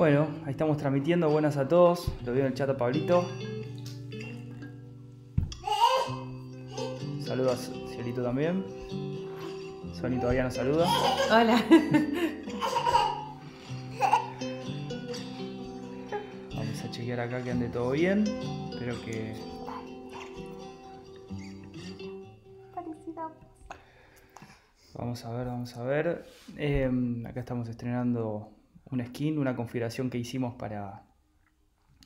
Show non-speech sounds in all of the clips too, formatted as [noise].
Bueno, ahí estamos transmitiendo. Buenas a todos. Lo veo en el chat a Pablito. Saludos a Cielito también. Sony todavía nos saluda. Hola. Vamos a chequear acá que ande todo bien. Espero que. Vamos a ver, vamos a ver. Eh, acá estamos estrenando una skin, una configuración que hicimos para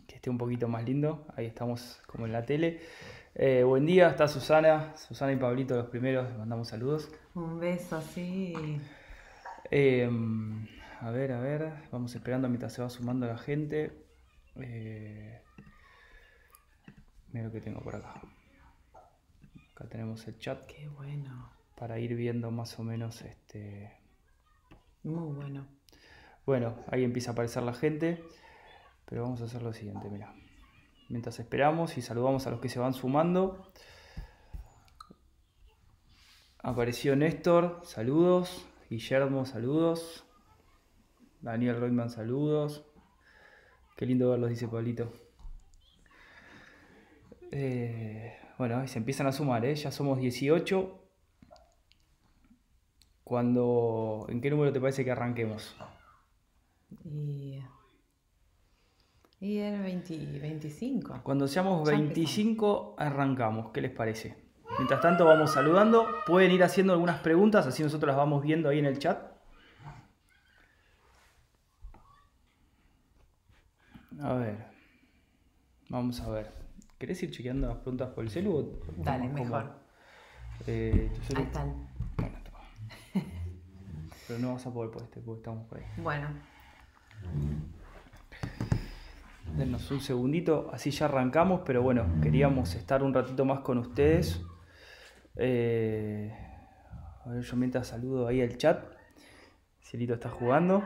que esté un poquito más lindo. Ahí estamos como en la tele. Eh, buen día, está Susana, Susana y Pablito los primeros, les mandamos saludos. Un beso, sí. Eh, a ver, a ver, vamos esperando mientras se va sumando la gente. Eh, mira lo que tengo por acá. Acá tenemos el chat Qué bueno. para ir viendo más o menos este. Muy bueno. Bueno, ahí empieza a aparecer la gente, pero vamos a hacer lo siguiente, mira. Mientras esperamos y saludamos a los que se van sumando. Apareció Néstor, saludos. Guillermo, saludos. Daniel Reutemann, saludos. Qué lindo verlos, dice Pablito. Eh, bueno, se empiezan a sumar, ¿eh? ya somos 18. Cuando, ¿En qué número te parece que arranquemos? Y, y el 20 25. Cuando seamos Ya 25 arrancamos, ¿qué les parece? Mientras tanto vamos saludando, pueden ir haciendo algunas preguntas, así nosotros las vamos viendo ahí en el chat. A ver, vamos a ver. ¿Querés ir chequeando las preguntas por el celu? Dale, mejor. Eh, Ahí están. Bueno, toma. Pero no vas a poder por este, porque estamos por ahí. Bueno, Denos un segundito, así ya arrancamos, pero bueno, queríamos estar un ratito más con ustedes. Eh, a ver, yo mientras saludo ahí al chat. Cielito está jugando.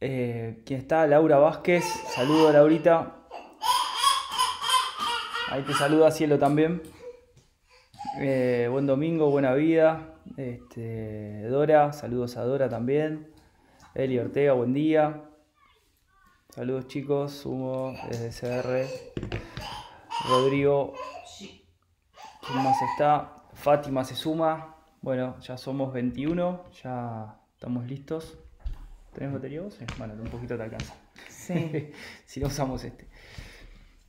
Eh, ¿Quién está? Laura Vázquez. Saludo, Laurita. Ahí te saluda Cielo también. Eh, buen domingo, buena vida. Este, Dora, saludos a Dora también. Eli Ortega, buen día. Saludos chicos, sumo desde CR. Rodrigo. ¿Quién más está? Fátima se suma. Bueno, ya somos 21, ya estamos listos. ¿Tenés batería vos? Sí. Bueno, un poquito te alcanza. sí. [laughs] si no usamos este.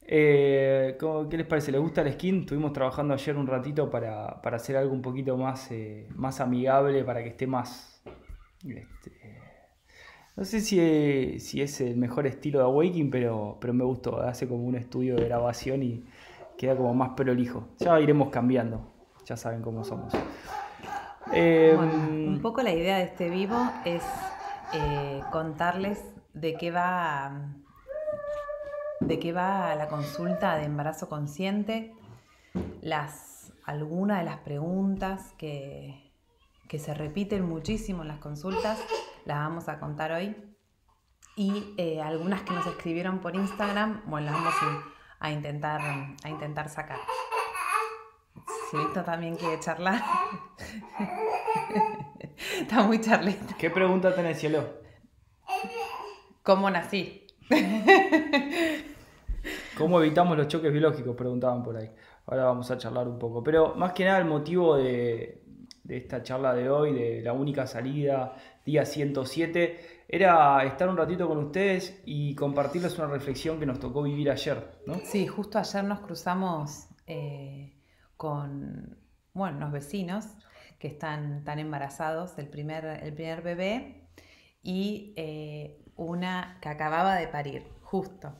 Eh, ¿cómo- ¿Qué les parece? ¿Les gusta el skin? Estuvimos trabajando ayer un ratito para, para hacer algo un poquito más, eh, más amigable, para que esté más... este, no sé si, si es el mejor estilo de Awakening, pero, pero me gustó. Hace como un estudio de grabación y queda como más prolijo. Ya iremos cambiando. Ya saben cómo somos. Eh, Bueno, un poco la idea de este vivo es eh, contarles de qué va de qué va la consulta de embarazo consciente, las algunas de las preguntas que, que se repiten muchísimo en las consultas, las vamos a contar hoy. Y eh, algunas que nos escribieron por Instagram, bueno, las vamos a, intentar, a intentar sacar. Si Víctor también quiere charlar. [laughs] Está muy charlita. ¿Qué pregunta tenés, Cielo? ¿Cómo nací? ¿Cómo evitamos los choques biológicos? Preguntaban por ahí. Ahora vamos a charlar un poco. Pero más que nada el motivo de, de esta charla de hoy, de la única salida, día 107, era estar un ratito con ustedes y compartirles una reflexión que nos tocó vivir ayer, ¿no? Sí, justo ayer nos cruzamos eh, con bueno, unos vecinos que están, tan embarazados del primer, el primer bebé y eh, una que acababa de parir, justo.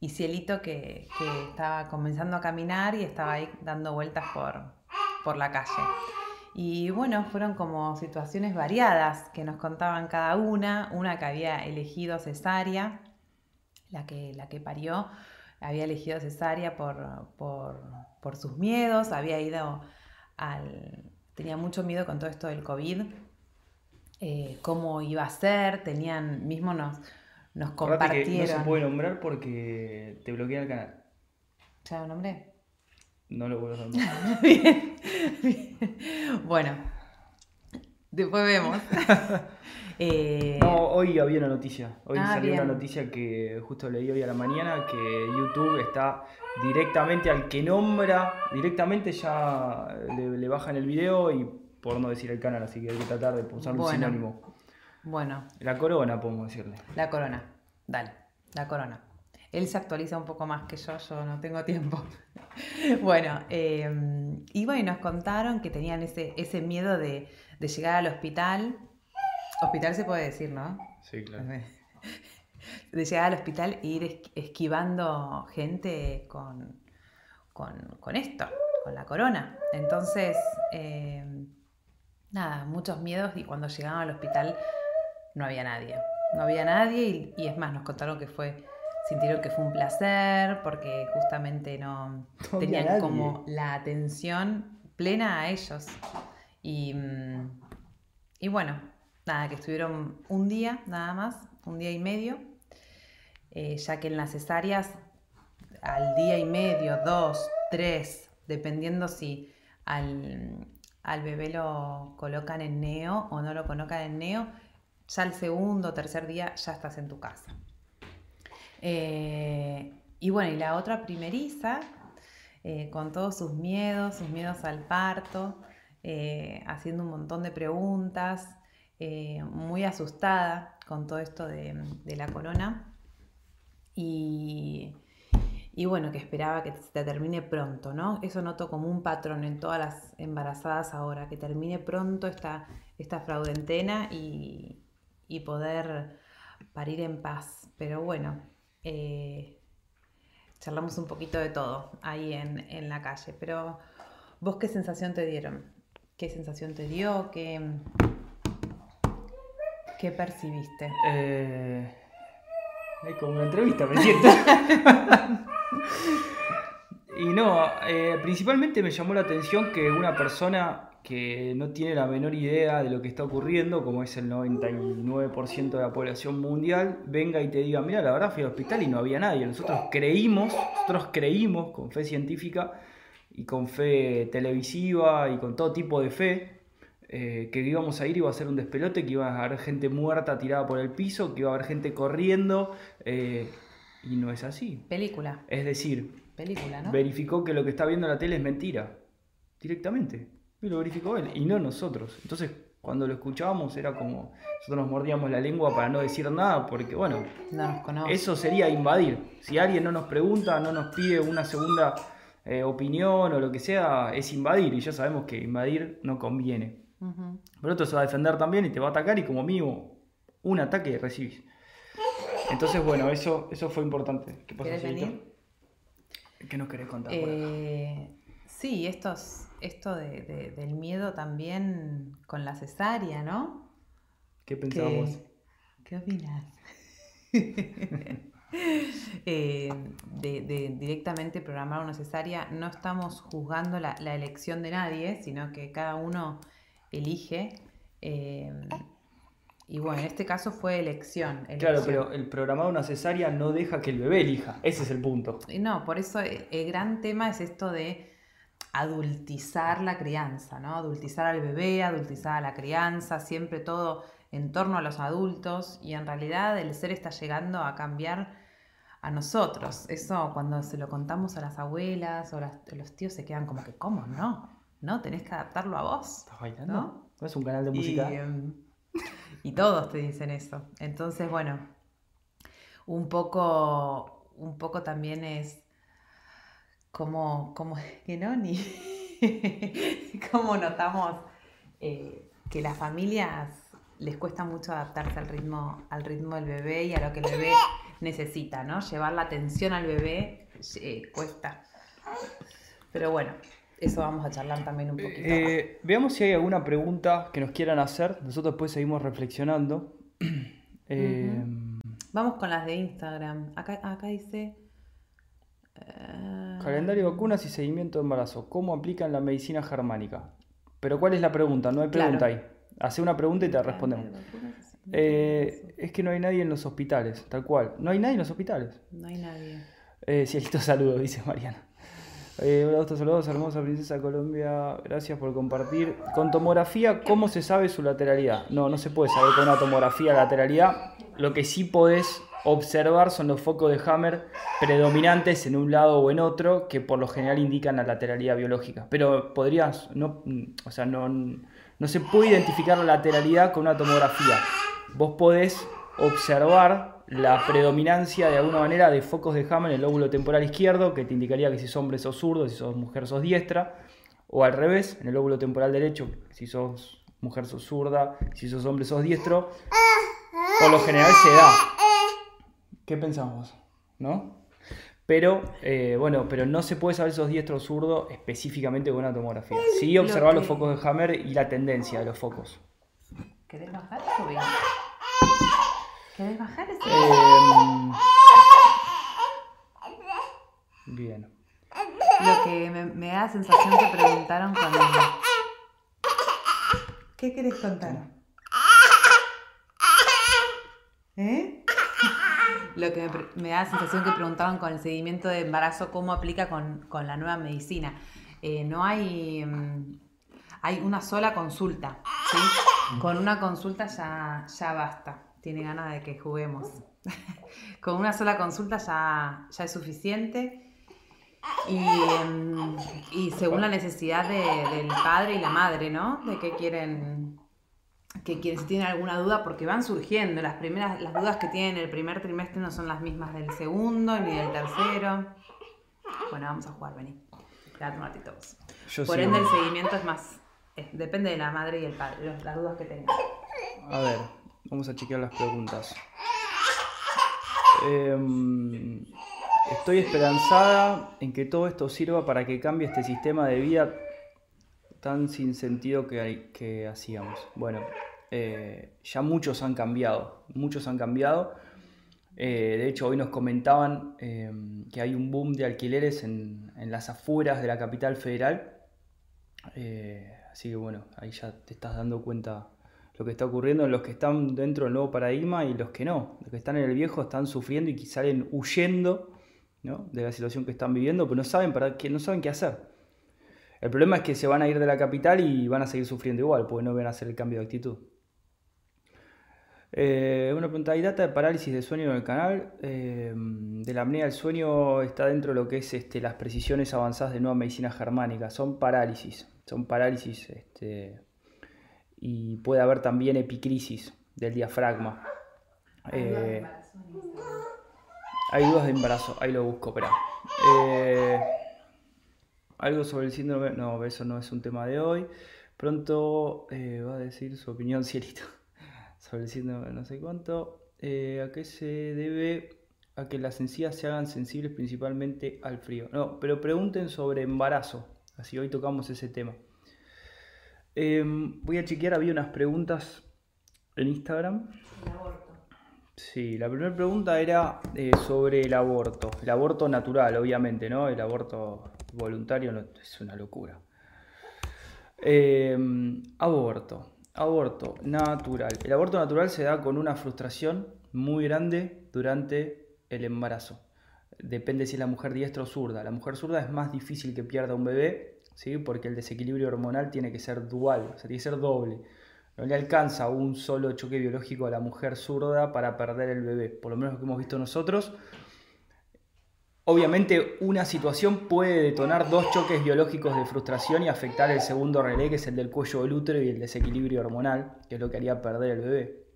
Y Cielito que, que estaba comenzando a caminar y estaba ahí dando vueltas por, por la calle. Y bueno, fueron como situaciones variadas que nos contaban cada una. Una que había elegido cesárea, la que, la que parió, había elegido cesárea por, por, por sus miedos, había ido al... tenía mucho miedo con todo esto del COVID, eh, cómo iba a ser, tenían, mismo nos, nos Acordate que no se compartieron... puede nombrar porque te bloquea el canal. ¿Ya lo nombré? No lo vuelvo a [laughs] bien, bien. Bueno, Después vemos. [laughs] Eh, no, hoy había una noticia. Hoy ah, salió una noticia que justo leí hoy a la mañana que YouTube está directamente al que nombra, directamente ya le, bajan el video y por no decir el canal, así que hay que tratar de usar un sinónimo. Bueno. La corona, podemos decirle. La corona, dale, la corona. Él se actualiza un poco más que yo, yo no tengo tiempo. [laughs] bueno, em, y bueno, nos contaron que tenían ese, ese miedo de, de llegar al hospital Hospital se puede decir, ¿no? Sí, claro. [laughs] De llegar al hospital e ir esquivando gente con, con, esto, con la corona. Entonces, eh, nada, muchos miedos y cuando llegaban al hospital no había nadie. No había nadie y, es más, nos contaron que fue, sintieron que fue un placer porque justamente no, tenían como la atención plena a ellos. Y, mm, y bueno, nada, que estuvieron un día nada más, un día y medio, eh, ya que en las cesáreas al día y medio, dos, tres, dependiendo si al, bebé lo colocan en neo o no lo colocan en neo, ya el segundo o tercer día ya estás en tu casa. Eh, y bueno, y la otra primeriza, eh, con todos sus miedos, sus miedos al parto, haciendo un montón de preguntas, eh, muy asustada con todo esto de, la corona y, bueno, que esperaba que se termine pronto, ¿no? Eso noto como un patrón en todas las embarazadas ahora, que termine pronto esta, esta fraudentena y, poder parir en paz. Pero bueno, eh, charlamos un poquito de todo ahí en, en, la calle. Pero vos qué sensación te dieron? ¿Qué sensación te dio? ¿Qué, ¿Qué percibiste? Eh, es como una entrevista, me siento. [laughs] y no, eh, principalmente me llamó la atención que una persona que no tiene la menor idea de lo que está ocurriendo, como es el 99% de la población mundial, venga y te diga, mira, la verdad fui al hospital y no había nadie. Nosotros creímos, nosotros creímos con fe científica y con fe televisiva y con todo tipo de fe, eh, que íbamos a ir iba a ser un despelote, que iba a haber gente muerta tirada por el piso, que iba a haber gente corriendo, eh, y no es así. Película. Es decir, Película, ¿no? verificó que lo que está viendo en la tele es mentira, directamente. Y lo verificó él, y no nosotros. Entonces, cuando lo escuchábamos era como, nosotros nos mordíamos la lengua para no decir nada, porque bueno, eso sería invadir. Si alguien no nos pregunta, no nos pide una segunda eh, opinión o lo que sea, es invadir, y ya sabemos que invadir no conviene. Pero otro se va a defender también y te va a atacar y como mínimo un ataque recibís. Entonces, bueno, eso, eso fue importante. ¿Qué pasa, ¿Qué nos querés contar? Eh, sí, estos, esto del miedo también con la cesárea, ¿no? ¿Qué pensamos? ¿Qué, opinas? [laughs] Eh, de, directamente programar una cesárea, no estamos juzgando la, la, elección de nadie, sino que cada uno elige. Eh, y bueno, en este caso fue elección, Claro, pero el programado una cesárea no deja que el bebé elija. Ese es el punto. No, por eso el gran tema es esto de adultizar la crianza, ¿no? Adultizar al bebé, adultizar a la crianza, siempre todo en torno a los adultos y en realidad el ser está llegando a cambiar a nosotros. Eso cuando se lo contamos a las abuelas o los tíos se quedan como que, ¿cómo no? ¿no? Tenés que adaptarlo a vos. ¿Estás bailando? ¿No? es un canal de música? Em, y, todos te dicen eso. Entonces, bueno, un poco, un poco también es como, como [laughs] que no, ni [laughs] como notamos eh, que las familias les cuesta mucho adaptarse al ritmo, al ritmo del bebé y a lo que el bebé necesita, ¿no? Llevar la atención al bebé eh, cuesta. Pero bueno, eso vamos a charlar también un poquito. Eh, veamos si hay alguna pregunta que nos quieran hacer. Nosotros después seguimos reflexionando. [clears throat] Eh, vamos con las de Instagram. Acá, acá dice... Eh, Calendario de vacunas y seguimiento de embarazo. ¿Cómo aplican la medicina germánica? Pero ¿cuál es la pregunta? No hay pregunta ahí. Hace una pregunta y te respondemos. es que no hay nadie en los hospitales, tal cual. No hay nadie en los hospitales. No hay nadie. cielito saludo, dice Mariana. Eh, hola, saludos, hermosa princesa Colombia. Gracias por compartir. Con tomografía, ¿cómo se sabe su lateralidad? No, no se puede saber con una tomografía la lateralidad. Lo que sí podés observar son los focos de Hammer predominantes en un lado o en otro, que por lo general indican la lateralidad biológica. Pero podrías, no, o sea, no, no se puede identificar la lateralidad con una tomografía. Vos podés observar la predominancia de alguna manera de focos de Hammer en el lóbulo temporal izquierdo, que te indicaría que si sos hombre sos zurdo, si sos mujer sos diestra, o al revés, en el lóbulo temporal derecho, si sos mujer sos zurda, si sos hombre sos diestro. Por lo general se da. ¿Qué pensamos? ¿No? Pero, eh, bueno, pero no se puede saber si sos diestro o zurdo específicamente con una tomografía. Sí observar los focos de Hammer y la tendencia de los focos. ¿Querés bajar subir? ¿Querés bajar ese? Em, bien. Lo que me, me da la sensación que preguntaron cuando... ¿Qué querés contar? ¿Eh? Lo que me, da la sensación que preguntaron con el seguimiento de embarazo, cómo aplica con, con la nueva medicina. Eh, no hay... mm, hay una sola consulta, ¿sí? Con una consulta ya, ya basta. Tiene ganas de que juguemos. [laughs] con una sola consulta ya, ya es suficiente. Y, em, y según la necesidad de- del padre y la madre, ¿no? De qué quieren, que quieren, si tienen alguna duda, porque van surgiendo. Las primeras, las dudas que tienen en el primer trimestre no son las mismas del segundo ni del tercero. Bueno, vamos a jugar, vení. Quédate un ratito vos. Yo Por sigo. ende, el seguimiento es más. es- depende de la madre y el padre, los- las dudas que tengan. A ver, vamos a chequear las preguntas. Em, estoy esperanzada en que todo esto sirva para que cambie este sistema de vida tan sin sentido que, que hacíamos. Bueno, eh, ya muchos han cambiado, muchos han cambiado. Eh, de hecho, hoy nos comentaban em, que hay un boom de alquileres en, las afueras de la capital federal. Eh, así que bueno, ahí ya te estás dando cuenta lo que está ocurriendo en los que están dentro del nuevo paradigma y los que no. Los que están en el viejo están sufriendo y salen huyendo ¿no? de la situación que están viviendo, pero no saben, para qué, no saben qué hacer. El problema es que se van a ir de la capital y van a seguir sufriendo igual, porque no van a hacer el cambio de actitud. Eh, una pregunta, ¿hay data de parálisis de sueño en el canal? Eh, de la apnea del sueño está dentro de lo que es este, las precisiones avanzadas de nueva medicina germánica. Son parálisis, son parálisis este, y puede haber también epicrisis del diafragma. Eh, hay dudas de embarazo, ahí lo busco, espera. Algo sobre el síndrome, no, eso no es un tema de hoy. Pronto eh, va a decir su opinión, [laughs] Cielito, sobre el síndrome no sé cuánto. Eh, ¿A qué se debe a que las encías se hagan sensibles principalmente al frío? No, pero pregunten sobre embarazo, así hoy tocamos ese tema. Eh, voy a chequear, había unas preguntas en Instagram. Sí, la primera pregunta era eh, sobre el aborto. El aborto natural, obviamente, ¿no? El aborto voluntario no, es una locura. Eh, aborto. Aborto natural. El aborto natural se da con una frustración muy grande durante el embarazo. Depende si es la mujer diestra o zurda. La mujer zurda es más difícil que pierda un bebé, ¿sí? Porque el desequilibrio hormonal tiene que ser dual, o sea, tiene que ser doble. No le alcanza un solo choque biológico a la mujer zurda para perder el bebé, por lo menos lo que hemos visto nosotros. Obviamente una situación puede detonar dos choques biológicos de frustración y afectar el segundo relé, que es el del cuello del útero y el desequilibrio hormonal, que es lo que haría perder el bebé.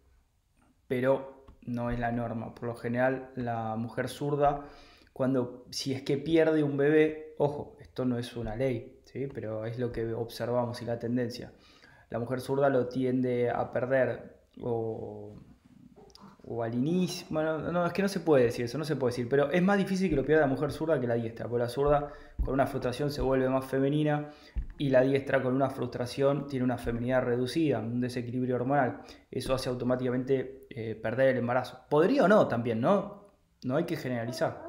Pero no es la norma. Por lo general, la mujer zurda, cuando si es que pierde un bebé, ojo, esto no es una ley, ¿sí? pero es lo que observamos y la tendencia la mujer zurda lo tiende a perder o, o al inicio. Bueno, no, es que no se puede decir eso, no se puede decir, pero es más difícil que lo pierda la mujer zurda que la diestra, porque la zurda con una frustración se vuelve más femenina y la diestra con una frustración tiene una feminidad reducida, un desequilibrio hormonal. Eso hace automáticamente eh, perder el embarazo. Podría o no también, ¿no? No hay que generalizar.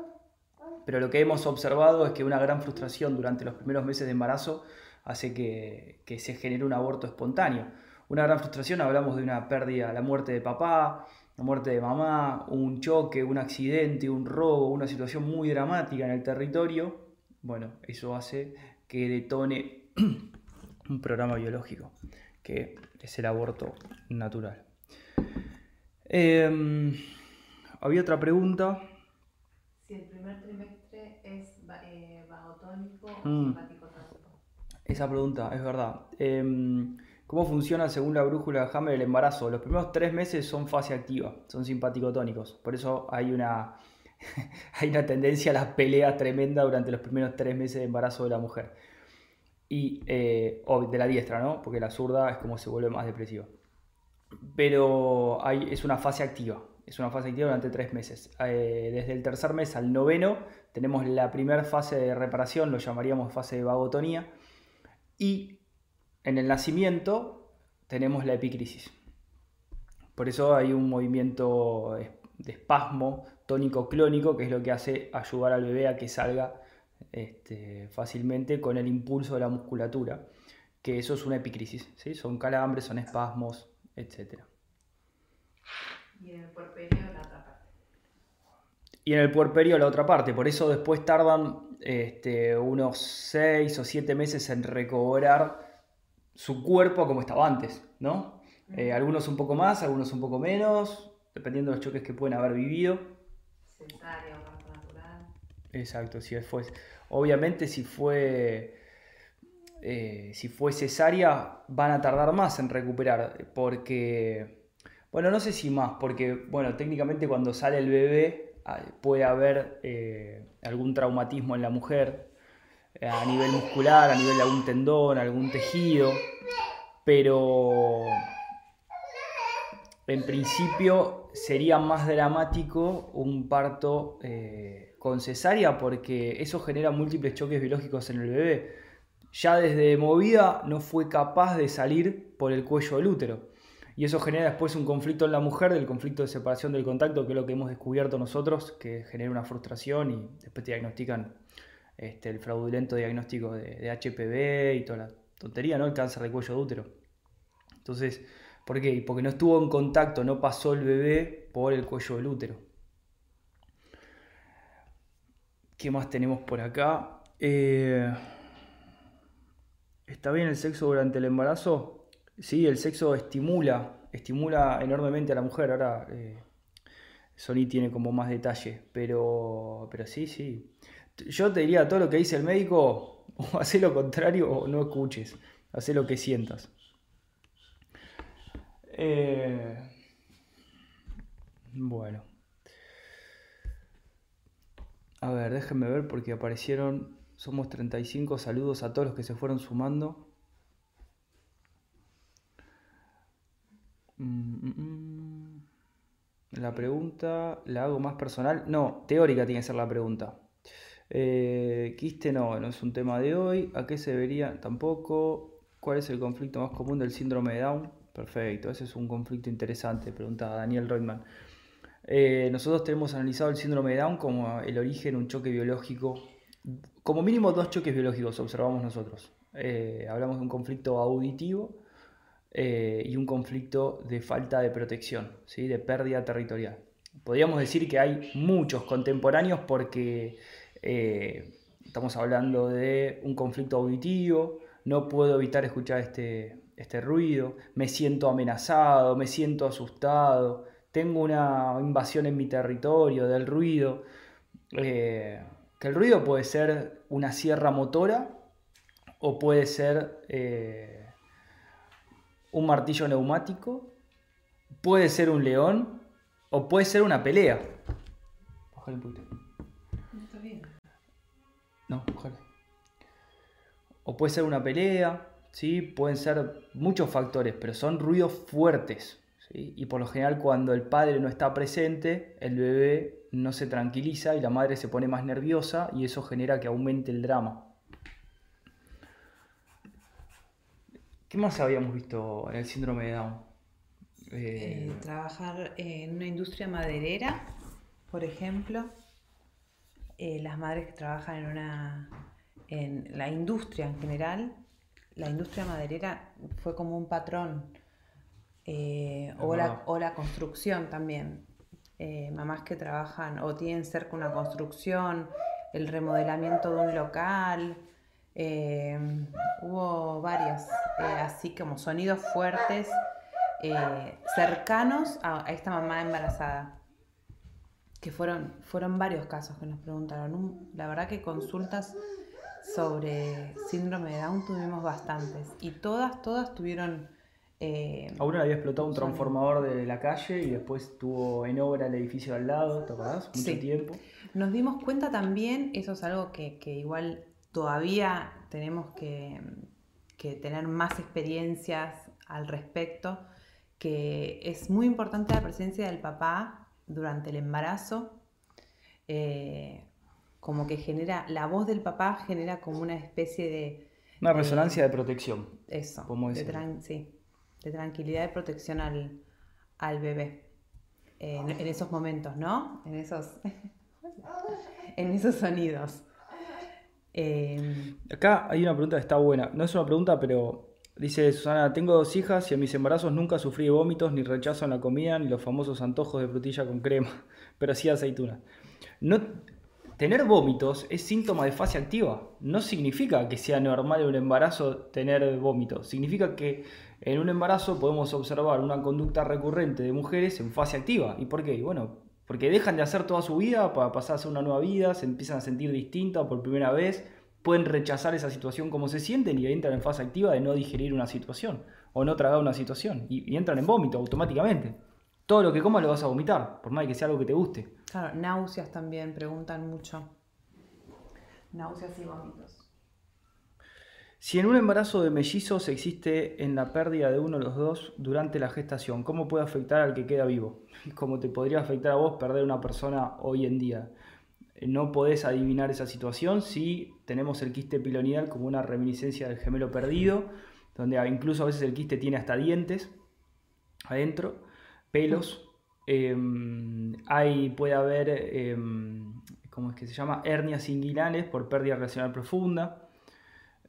Pero lo que hemos observado es que una gran frustración durante los primeros meses de embarazo hace que, que, se genere un aborto espontáneo. Una gran frustración, hablamos de una pérdida, la muerte de papá, la muerte de mamá, un choque, un accidente, un robo, una situación muy dramática en el territorio, bueno, eso hace que detone [clears throat] un programa biológico, que es el aborto natural. Em, había otra pregunta. Si el primer trimestre es eh, o mm. simpático Esa pregunta, es verdad. Em, ¿Cómo funciona según la brújula de Hammer el embarazo? Los primeros tres meses son fase activa, son simpático-tónicos. Por eso hay una, [laughs] hay una tendencia a las peleas tremenda durante los primeros tres meses de embarazo de la mujer. Y, eh, o de la diestra, ¿no? Porque la zurda es como se vuelve más depresiva. Pero es una fase activa, es una fase activa durante tres meses. Eh, desde el tercer mes al noveno tenemos la primera fase de reparación, lo llamaríamos fase de vagotonía. Y en el nacimiento tenemos la epicrisis. Por eso hay un movimiento de espasmo tónico clónico, que es lo que hace ayudar al bebé a que salga este, fácilmente con el impulso de la musculatura, que eso es una epicrisis, ¿sí? son calambres, son espasmos, etc. Y en el puerperio la otra parte. Y en el puerperio la otra parte, por eso después tardan este, unos 6 o 7 meses en recobrar su cuerpo como estaba antes, ¿no? Eh, algunos un poco más, algunos un poco menos, dependiendo de los choques que pueden haber vivido. Cesárea o parto natural. Exacto, si fue. Obviamente, si fue. Eh, si fue cesárea, van a tardar más en recuperar, porque. Bueno, no sé si más, porque, bueno, técnicamente cuando sale el bebé ah, puede haber eh, algún traumatismo en la mujer, a nivel muscular, a nivel de algún tendón, algún tejido, pero en principio sería más dramático un parto eh, con cesárea porque eso genera múltiples choques biológicos en el bebé. Ya desde movida no fue capaz de salir por el cuello del útero. Y eso genera después un conflicto en la mujer, del conflicto de separación del contacto, que es lo que hemos descubierto nosotros, que genera una frustración y después te diagnostican este, el fraudulento diagnóstico de, HPV y toda la tontería, ¿no? El cáncer de cuello de útero. Entonces, ¿por qué? Porque no estuvo en contacto, no pasó el bebé por el cuello del útero. ¿Qué más tenemos por acá? Eh, ¿Está bien el sexo durante el embarazo? Sí, el sexo estimula, estimula enormemente a la mujer. Ahora eh, Sony tiene como más detalle, pero, pero sí, sí yo te diría todo lo que dice el médico, [laughs] o hace lo contrario o no escuches, hace lo que sientas. Eh, bueno. A ver, déjenme ver porque aparecieron, somos 35, saludos a todos los que se fueron sumando. Mm, mm, mm. La pregunta la hago más personal. No, teórica tiene que ser la pregunta. Eh, quiste no, no es un tema de hoy. ¿A qué se debería? Tampoco. ¿Cuál es el conflicto más común del síndrome de Down? Perfecto, ese es un conflicto interesante, pregunta Daniel Reutemann. Eh, nosotros tenemos analizado el síndrome de Down como el origen, un choque biológico, como mínimo dos choques biológicos observamos nosotros. Eh, hablamos de un conflicto auditivo y un conflicto de falta de protección, ¿sí? de pérdida territorial. Podríamos decir que hay muchos contemporáneos porque eh, estamos hablando de un conflicto auditivo, no puedo evitar escuchar este, este ruido, me siento amenazado, me siento asustado, tengo una invasión en mi territorio del ruido. Eh, que el ruido puede ser una sierra motora o puede ser eh, un martillo neumático, puede ser un león o puede ser una pelea. No, ojalá. O puede ser una pelea, ¿sí? Pueden ser muchos factores, pero son ruidos fuertes. Y por lo general cuando el padre no está presente, el bebé no se tranquiliza y la madre se pone más nerviosa y eso genera que aumente el drama. ¿Qué más habíamos visto en el síndrome de Down? Eh, trabajar en una industria maderera, por ejemplo. Eh, las madres que trabajan en una en la industria en general, la industria maderera fue como un patrón, eh, o, la, o, la, construcción también. Eh, mamás que trabajan o tienen cerca una construcción, el remodelamiento de un local, eh, hubo varios, eh, así como sonidos fuertes, cercanos a, esta mamá embarazada. Que fueron, fueron varios casos que nos preguntaron. la verdad que consultas sobre síndrome de Down tuvimos bastantes. Y todas, todas tuvieron... a una le había explotado un transformador de la calle y después tuvo en obra el edificio de al lado, ¿te acordás? Mucho tiempo. Nos dimos cuenta también, eso es algo que, que igual todavía tenemos que, tener más experiencias al respecto, que es muy importante la presencia del papá durante el embarazo, eh, como que genera, la voz del papá genera como una especie de... Una resonancia de protección. Eso, de, sí, de tranquilidad y protección al, bebé. en, esos momentos, ¿no? En esos, [laughs] en esos sonidos. Em, Acá hay una pregunta que está buena. No es una pregunta, pero dice Susana, tengo dos hijas y en mis embarazos nunca sufrí vómitos, ni rechazo en la comida, ni los famosos antojos de frutilla con crema, [laughs] pero sí aceituna. No, tener vómitos es síntoma de fase activa. No significa que sea normal en un embarazo tener vómitos. Significa que en un embarazo podemos observar una conducta recurrente de mujeres en fase activa. ¿Y por qué? Bueno, porque dejan de hacer toda su vida para pasar a hacer una nueva vida, se empiezan a sentir distintas por primera vez, pueden rechazar esa situación como se sienten y entran en fase activa de no digerir una situación o no tragar una situación y, entran en vómito automáticamente. Todo lo que comas lo vas a vomitar, por más que sea algo que te guste. Claro, náuseas también, preguntan mucho. Náuseas y vómitos. Si en un embarazo de mellizos existe en la pérdida de uno de los dos durante la gestación, ¿cómo puede afectar al que queda vivo? [laughs] ¿Cómo te podría afectar a vos perder una persona hoy en día? No podés adivinar esa situación si tenemos el quiste pilonidal como una reminiscencia del gemelo perdido, donde incluso a veces el quiste tiene hasta dientes adentro, pelos. [laughs] Em, puede haber, em, ¿cómo es que se llama? Hernias inguinales por pérdida relacional profunda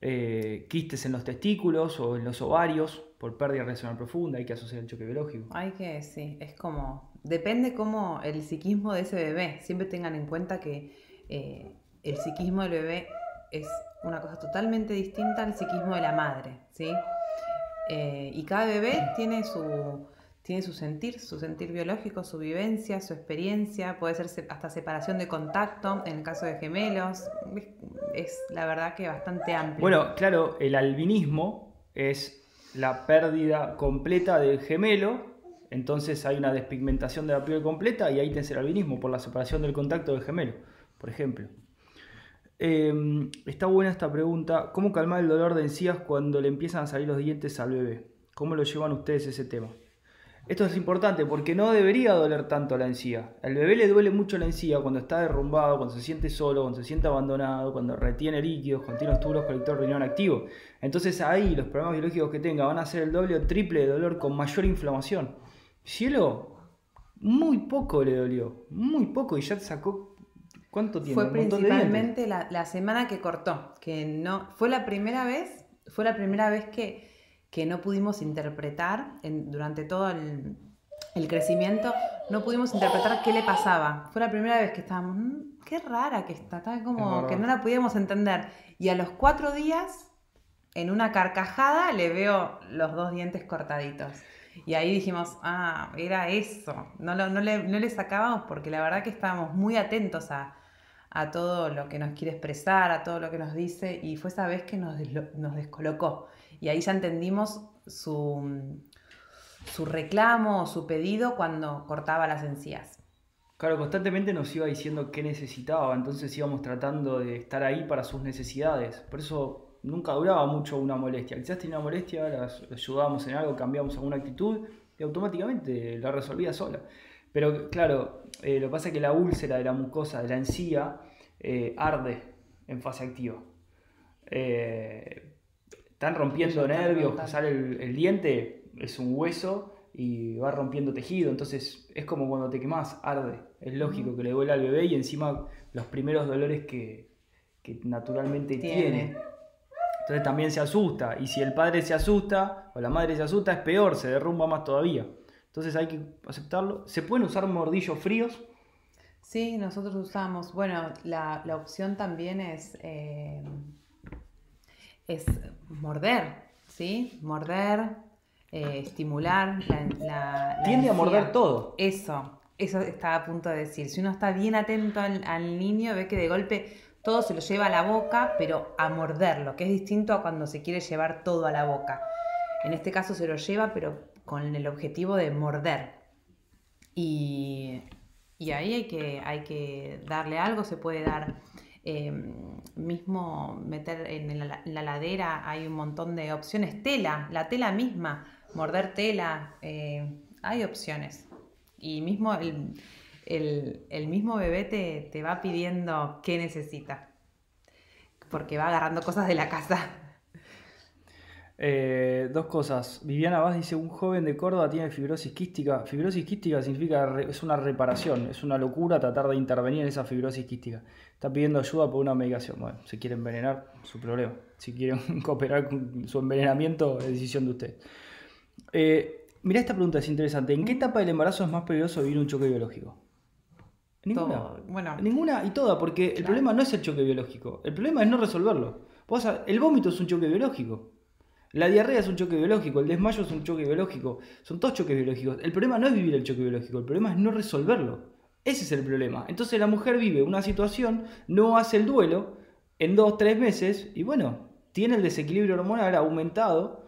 eh, quistes en los testículos o en los ovarios por pérdida relacional profunda, hay que asociar el choque biológico. Hay que, sí, es como, depende cómo el psiquismo de ese bebé, siempre tengan en cuenta que eh, el psiquismo del bebé es una cosa totalmente distinta al psiquismo de la madre, ¿sí? Eh, y cada bebé tiene su, tiene su sentir, su sentir biológico, su vivencia, su experiencia, puede ser hasta separación de contacto en el caso de gemelos, es la verdad que bastante amplio. Bueno, claro, el albinismo es la pérdida completa del gemelo, entonces hay una despigmentación de la piel completa y ahí tenés el albinismo por la separación del contacto del gemelo, por ejemplo. Em, está buena esta pregunta, ¿cómo calmar el dolor de encías cuando le empiezan a salir los dientes al bebé? ¿Cómo lo llevan ustedes ese tema? Esto es importante porque no debería doler tanto la encía. Al bebé le duele mucho la encía cuando está derrumbado, cuando se siente solo, cuando se siente abandonado, cuando retiene líquidos, cuando tiene los túbulos colector riñón activo. Entonces ahí los problemas biológicos que tenga van a ser el doble o triple de dolor con mayor inflamación. Cielo, muy poco le dolió, muy poco y ya sacó ¿Cuánto tiempo? Fue principalmente la, la, semana que cortó, que no fue la primera vez, fue la primera vez que que no pudimos interpretar durante todo el, crecimiento, no pudimos interpretar qué le pasaba. Fue la primera vez que estábamos, mm, qué rara que está, está como que no la pudimos entender. Y a los cuatro días, en una carcajada, le veo los dos dientes cortaditos. Y ahí dijimos, ah, era eso. No, no, le, sacábamos porque la verdad que estábamos muy atentos a, todo lo que nos quiere expresar, a todo lo que nos dice, y fue esa vez que nos, nos descolocó. Y ahí ya entendimos su, su reclamo, su pedido cuando cortaba las encías. Claro, constantemente nos iba diciendo qué necesitaba, entonces íbamos tratando de estar ahí para sus necesidades. Por eso nunca duraba mucho una molestia. Quizás tenía una molestia, la ayudábamos en algo, cambiamos alguna actitud y automáticamente la resolvía sola. Pero claro, eh, lo que pasa es que la úlcera de la mucosa de la encía eh, arde en fase activa. Eh, están rompiendo nervios, sale el, diente, es un hueso y va rompiendo tejido, entonces es como cuando te quemas, arde, es lógico que le duele al bebé y encima los primeros dolores que, naturalmente tiene. Entonces también se asusta, y si el padre se asusta o la madre se asusta es peor, se derrumba más todavía. Entonces hay que aceptarlo. ¿Se pueden usar mordillos fríos? Sí, nosotros usamos, bueno, la, opción también es, eh, es morder, ¿sí? Morder, eh, estimular la, Tiende a morder todo. Eso, eso estaba a punto de decir. Si uno está bien atento al, al, niño, ve que de golpe todo se lo lleva a la boca, pero a morderlo, que es distinto a cuando se quiere llevar todo a la boca. En este caso se lo lleva, pero con el objetivo de morder. Y, y ahí hay que, darle algo, se puede dar em, mismo meter en la, ladera, hay un montón de opciones, tela, la tela misma, morder tela, eh, hay opciones. Y mismo el, el, mismo bebé te, te va pidiendo qué necesita, porque va agarrando cosas de la casa. Eh, dos cosas. Viviana Vaz dice, un joven de Córdoba tiene fibrosis quística. Fibrosis quística significa, es una reparación, es una locura tratar de intervenir en esa fibrosis quística. Está pidiendo ayuda por una medicación. Bueno, si quiere envenenar, su problema. Si quieren [laughs] cooperar con su envenenamiento, es decisión de usted. Eh, mira, esta pregunta es interesante. ¿En qué etapa del embarazo es más peligroso vivir un choque biológico? Ninguna. Bueno, Ninguna y toda, porque el problema no es el choque biológico. El problema es no resolverlo. el vómito es un choque biológico. La diarrea es un choque biológico, el desmayo es un choque biológico, son todos choques biológicos. El problema no es vivir el choque biológico, el problema es no resolverlo. Ese es el problema. Entonces la mujer vive una situación, no hace el duelo en dos, tres meses y bueno, tiene el desequilibrio hormonal aumentado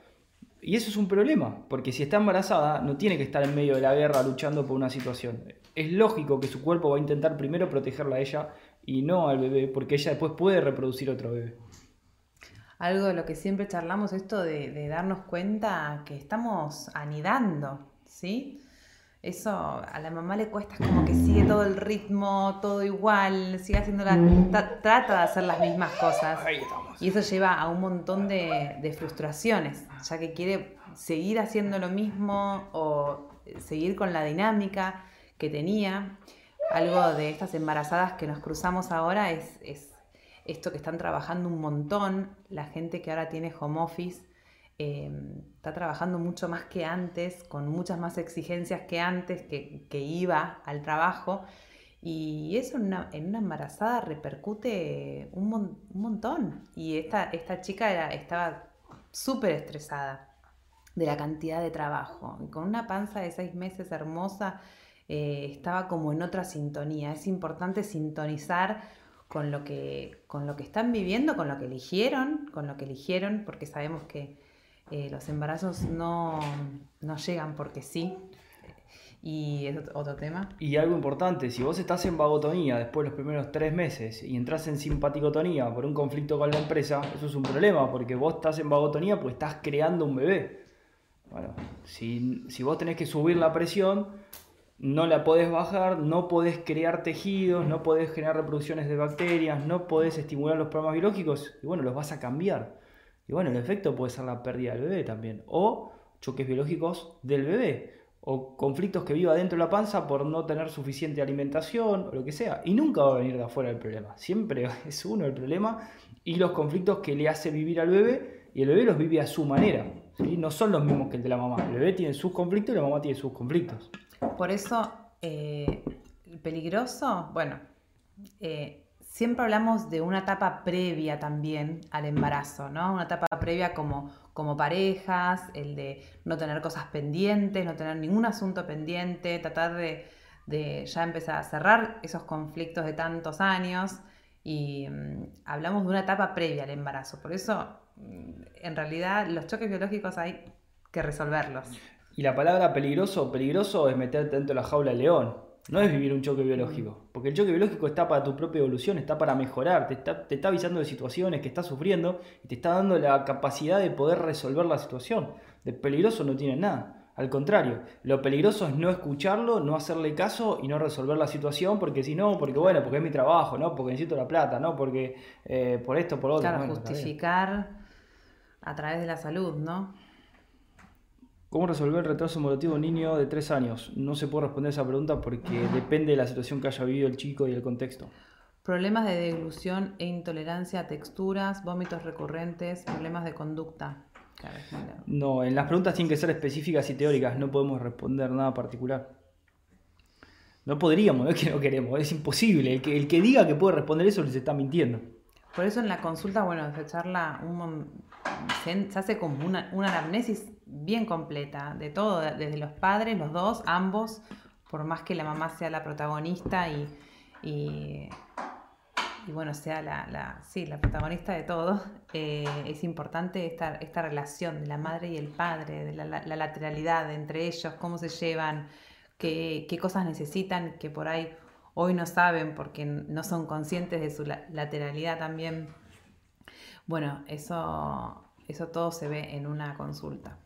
y eso es un problema, porque si está embarazada no tiene que estar en medio de la guerra luchando por una situación. Es lógico que su cuerpo va a intentar primero protegerla a ella y no al bebé, porque ella después puede reproducir otro bebé algo de lo que siempre charlamos, esto de, darnos cuenta que estamos anidando, ¿sí? Eso a la mamá le cuesta como que sigue todo el ritmo, todo igual, sigue haciendo la, trata de hacer las mismas cosas. Y eso lleva a un montón de, frustraciones, ya que quiere seguir haciendo lo mismo o seguir con la dinámica que tenía. Algo de estas embarazadas que nos cruzamos ahora es esto que están trabajando un montón, la gente que ahora tiene home office em, está trabajando mucho más que antes, con muchas más exigencias que antes, que, iba al trabajo. Y eso en una, embarazada repercute un, montón. Y esta, esta chica estaba súper estresada de la cantidad de trabajo. con una panza de seis meses hermosa, eh, estaba como en otra sintonía. Es importante sintonizar con lo que, con lo que están viviendo, con lo que eligieron, con lo que eligieron, porque sabemos que eh, los embarazos no, llegan porque sí. Y es otro tema. Y algo importante, si vos estás en vagotonía después de los primeros tres meses y entras en simpaticotonía por un conflicto con la empresa, eso es un problema, porque vos estás en vagotonía pues estás creando un bebé. Bueno, si, si vos tenés que subir la presión, no la podés bajar, no podés crear tejidos, no podés generar reproducciones de bacterias, no podés estimular los programas biológicos y bueno, los vas a cambiar. Y bueno, el efecto puede ser la pérdida del bebé también, o choques biológicos del bebé, o conflictos que viva dentro de la panza por no tener suficiente alimentación, o lo que sea. Y nunca va a venir de afuera el problema, siempre [laughs] es uno el problema y los conflictos que le hace vivir al bebé, y el bebé los vive a su manera. No son los mismos que el de la mamá. El bebé tiene sus conflictos y la mamá tiene sus conflictos. Por eso, eh, peligroso, bueno, eh, siempre hablamos de una etapa previa también al embarazo, ¿no? Una etapa previa como, como parejas, el de no tener cosas pendientes, no tener ningún asunto pendiente, tratar de, ya empezar a cerrar esos conflictos de tantos años. Y mm, hablamos de una etapa previa al embarazo. Por eso, mm, en realidad, los choques biológicos hay que resolverlos. Y la palabra peligroso, peligroso es meterte dentro de la jaula del león. No es vivir un choque biológico. Porque el choque biológico está para tu propia evolución, está para mejorar, te está, te está avisando de situaciones que estás sufriendo y te está dando la capacidad de poder resolver la situación. De peligroso no tiene nada. Al contrario, lo peligroso es no escucharlo, no hacerle caso y no resolver la situación porque si no, porque bueno, porque es mi trabajo, ¿no? Porque necesito la plata, ¿no? Porque eh, por esto, por otro. Claro, justificar a través de la salud, ¿no? ¿Cómo resolver el retraso evolutivo en un niño de 3 años? No se puede responder esa pregunta porque depende de la situación que haya vivido el chico y el contexto. Problemas de deglución e intolerancia a texturas, vómitos recurrentes, problemas de conducta. No, en las preguntas tienen que ser específicas y teóricas, no podemos responder nada particular. No podríamos, no es que no queremos, es imposible. El que, el que diga que puede responder eso les está mintiendo. Por eso en la consulta, bueno, se charla un, se, hace como una, una anamnesis bien completa de todo, desde los padres, los dos, ambos, por más que la mamá sea la protagonista y, y, bueno, sea la, la, sí, la protagonista de todo, eh, es importante esta, esta relación de la madre y el padre, de la, la lateralidad entre ellos, cómo se llevan, qué, qué, cosas necesitan que por ahí hoy no saben porque no son conscientes de su lateralidad también. Bueno, eso, eso todo se ve en una consulta.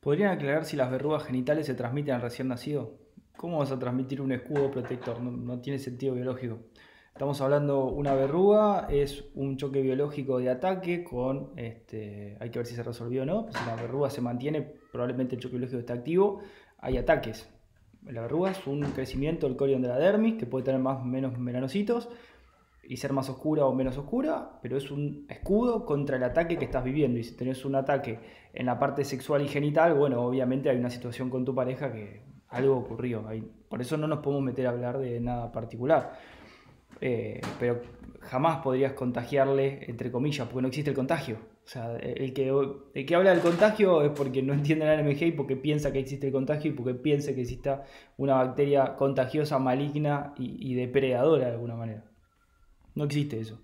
¿Podrían aclarar si las verrugas genitales se transmiten al recién nacido? ¿Cómo vas a transmitir un escudo protector? No, tiene sentido biológico. Estamos hablando, una verruga es un choque biológico de ataque con, este, hay que ver si se resolvió o no, si la verruga se mantiene, probablemente el choque biológico está activo, hay ataques. La verruga es un crecimiento del corion de la dermis, que puede tener más o menos melanocitos, y ser más oscura o menos oscura, pero es un escudo contra el ataque que estás viviendo. Y si tenés un ataque en la parte sexual y genital, bueno, obviamente hay una situación con tu pareja que algo ocurrió. Por eso no nos podemos meter a hablar de nada particular. Eh, pero jamás podrías contagiarle, entre comillas, porque no existe el contagio. O sea, el que, habla del contagio es porque no entiende la NMG y porque piensa que existe el contagio y porque piensa que exista una bacteria contagiosa, maligna y depredadora de alguna manera. No existe eso.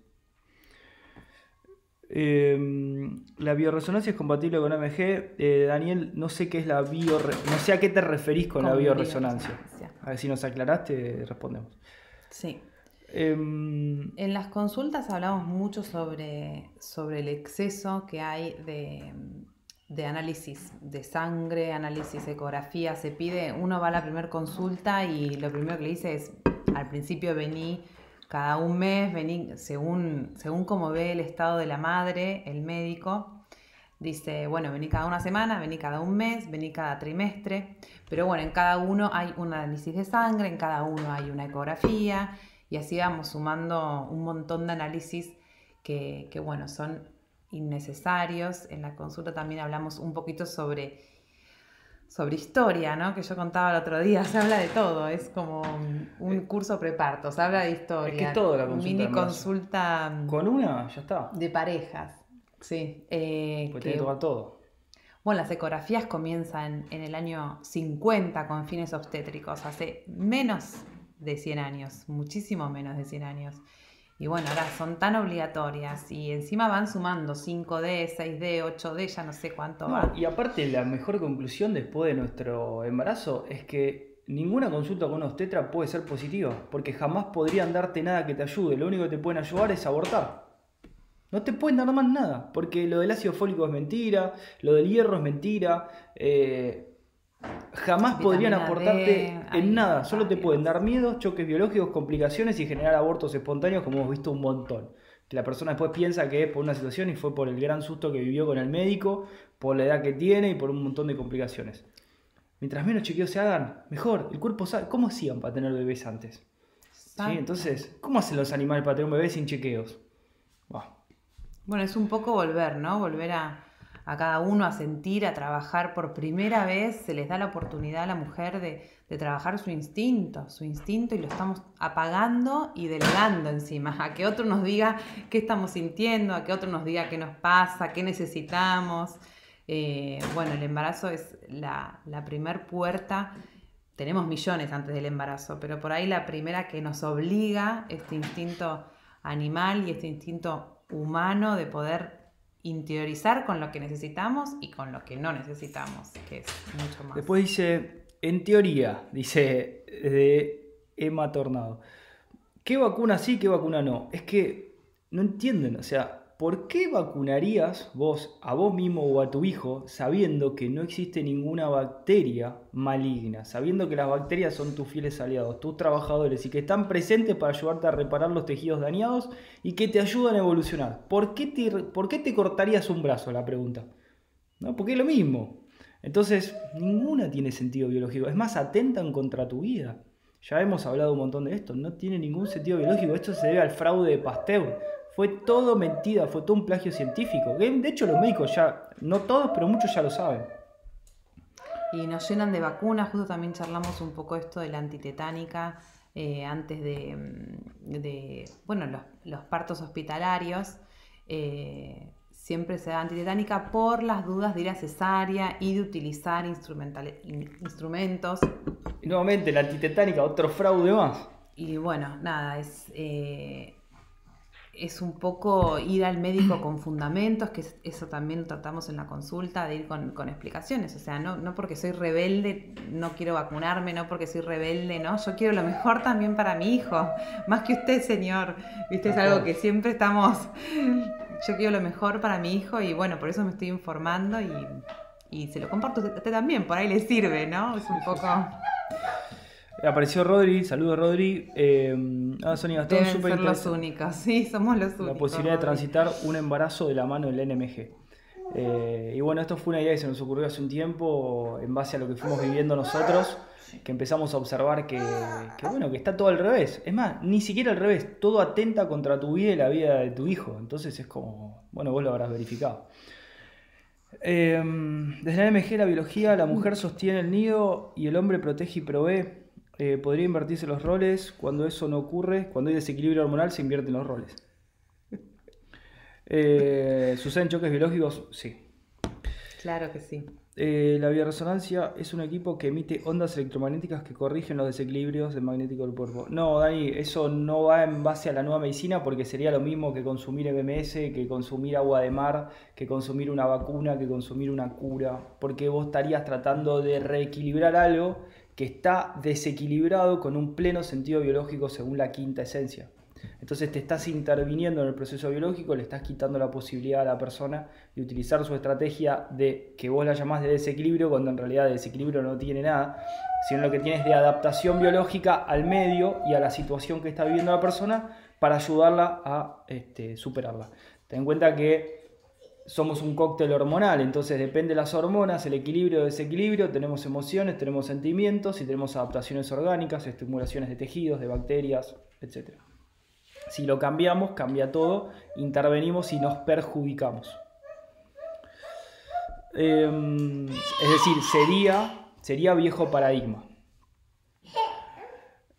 Em, la bioresonancia es compatible con AMG. Eh, Daniel, no sé qué es la bio, no sé a qué te referís con, la bioresonancia. A ver si nos aclaraste, respondemos. Sí. Em, en las consultas hablamos mucho sobre, sobre el exceso que hay de, de análisis de sangre, análisis de ecografía. Se pide, uno va a la primera consulta y lo primero que le dice es, al principio vení cada un mes, según, según como ve el estado de la madre, el médico, dice, bueno, vení cada una semana, vení cada un mes, vení cada trimestre, pero bueno, en cada uno hay un análisis de sangre, en cada uno hay una ecografía, y así vamos sumando un montón de análisis que, que bueno, son innecesarios. En la consulta también hablamos un poquito sobre sobre historia, ¿no? Que yo contaba el otro día, [laughs] se habla de todo, es como un eh, curso preparto, se habla de historia. Es que es todo la consulta. Mini consulta. Mm, Con una, ya está. De parejas, sí. Eh, tiene que tomar todo. Bueno, las ecografías comienzan en el año 50 con fines obstétricos, hace menos de 100 años, muchísimo menos de 100 años. Y bueno, ahora son tan obligatorias y encima van sumando 5D, 6D, 8D, ya no sé cuánto va. Y aparte, la mejor conclusión después de nuestro embarazo es que ninguna consulta con un obstetra puede ser positiva, porque jamás podrían darte nada que te ayude. Lo único que te pueden ayudar es abortar. No te pueden dar más nada, porque lo del ácido fólico es mentira, lo del hierro es mentira. Eh, jamás podrían aportarte en nada. Solo te pueden dar miedos, choques biológicos, complicaciones y generar abortos espontáneos, como hemos visto un montón. Que la persona después piensa que es por una situación y fue por el gran susto que vivió con el médico, por la edad que tiene y por un montón de complicaciones. Mientras menos chequeos se hagan, mejor. El cuerpo sabe. ¿Cómo hacían para tener bebés antes? ¿Sí? Entonces, ¿cómo hacen los animales para tener un bebé sin chequeos? Bueno, es un poco volver, ¿no? Volver a, a cada uno a sentir, a trabajar por primera vez, se les da la oportunidad a la mujer de, trabajar su instinto, su instinto y lo estamos apagando y delegando encima, a que otro nos diga qué estamos sintiendo, a que otro nos diga qué nos pasa, qué necesitamos. Eh, bueno, el embarazo es la, la primer puerta tenemos millones antes del embarazo, pero por ahí la primera que nos obliga este instinto animal y este instinto humano de poder interiorizar con lo que necesitamos y con lo que no necesitamos, que es mucho más. Después dice, en teoría, dice de Emma Tornado, ¿qué vacuna sí, qué vacuna no? Es que no entienden, o sea, ¿por qué vacunarías vos a vos mismo o a tu hijo sabiendo que no existe ninguna bacteria maligna, sabiendo que las bacterias son tus fieles aliados, tus trabajadores y que están presentes para ayudarte a reparar los tejidos dañados y que te ayudan a evolucionar? ¿Por qué te, por qué te cortarías un brazo? La pregunta. ¿No? Porque es lo mismo. Entonces, ninguna tiene sentido biológico. Es más, atentan contra tu vida. Ya hemos hablado un montón de esto. No tiene ningún sentido biológico. Esto se debe al fraude de Pasteur fue todo mentira, fue todo un plagio científico. De hecho, los médicos ya, no todos, pero muchos ya lo saben. y nos llenan de vacunas. Justo también charlamos un poco esto de la antitetánica eh, antes de, mm, bueno, los, partos hospitalarios. Eh, siempre se da antitetánica por las dudas de ir a cesárea y de utilizar instrumentos. Y nuevamente, la antitetánica, otro fraude más. Y bueno, nada, es, eh, es un poco ir al médico con fundamentos, que eso también tratamos en la consulta, de ir con, explicaciones. O sea, no, no porque soy rebelde, no quiero vacunarme, no porque soy rebelde, no, yo quiero lo mejor también para mi hijo, [laughs] más que usted, señor. Viste, es algo que siempre estamos, yo quiero lo mejor para mi hijo y bueno, por eso me estoy informando y, y se lo comparto a usted también, por ahí le sirve, ¿no? Es un poco... Apareció Rodri, saludos Rodri. Eh, ah, Sonia Gastón, Deben ser los únicos, [laughs] sí, somos los únicos. La posibilidad de transitar un embarazo de la mano del NMG. Eh, y bueno, esto fue una idea que se nos ocurrió hace un tiempo en base a lo que fuimos viviendo nosotros, que empezamos a observar que, bueno, que está todo al revés. Es más, ni siquiera al revés, todo atenta contra tu vida y la vida de tu hijo. Entonces es como, bueno, vos lo habrás verificado. Eh, desde la NMG, la biología, la mujer sostiene el nido y el hombre protege y provee. Eh, podría invertirse los roles. Cuando eso no ocurre, cuando hay desequilibrio hormonal, se invierten los roles. [laughs] Eh, ¿Suceden choques biológicos? Sí. Claro que sí. Eh, la bioresonancia es un equipo que emite ondas electromagnéticas que corrigen los desequilibrios del magnético del cuerpo. No, Dani, eso no va en base a la nueva medicina porque sería lo mismo que consumir MMS, que consumir agua de mar, que consumir una vacuna, que consumir una cura, porque vos estarías tratando de reequilibrar algo que está desequilibrado con un pleno sentido biológico según la quinta esencia. Entonces te estás interviniendo en el proceso biológico, le estás quitando la posibilidad a la persona de utilizar su estrategia de que vos la llamás de desequilibrio, cuando en realidad de desequilibrio no tiene nada, sino lo que tienes de adaptación biológica al medio y a la situación que está viviendo la persona para ayudarla a este, superarla. Ten en cuenta que somos un cóctel hormonal, entonces depende de las hormonas, el equilibrio o desequilibrio, tenemos emociones, tenemos sentimientos y tenemos adaptaciones orgánicas, estimulaciones de tejidos, de bacterias, etc. Si lo cambiamos, cambia todo, intervenimos y nos perjudicamos. Em, es decir, sería, sería viejo paradigma.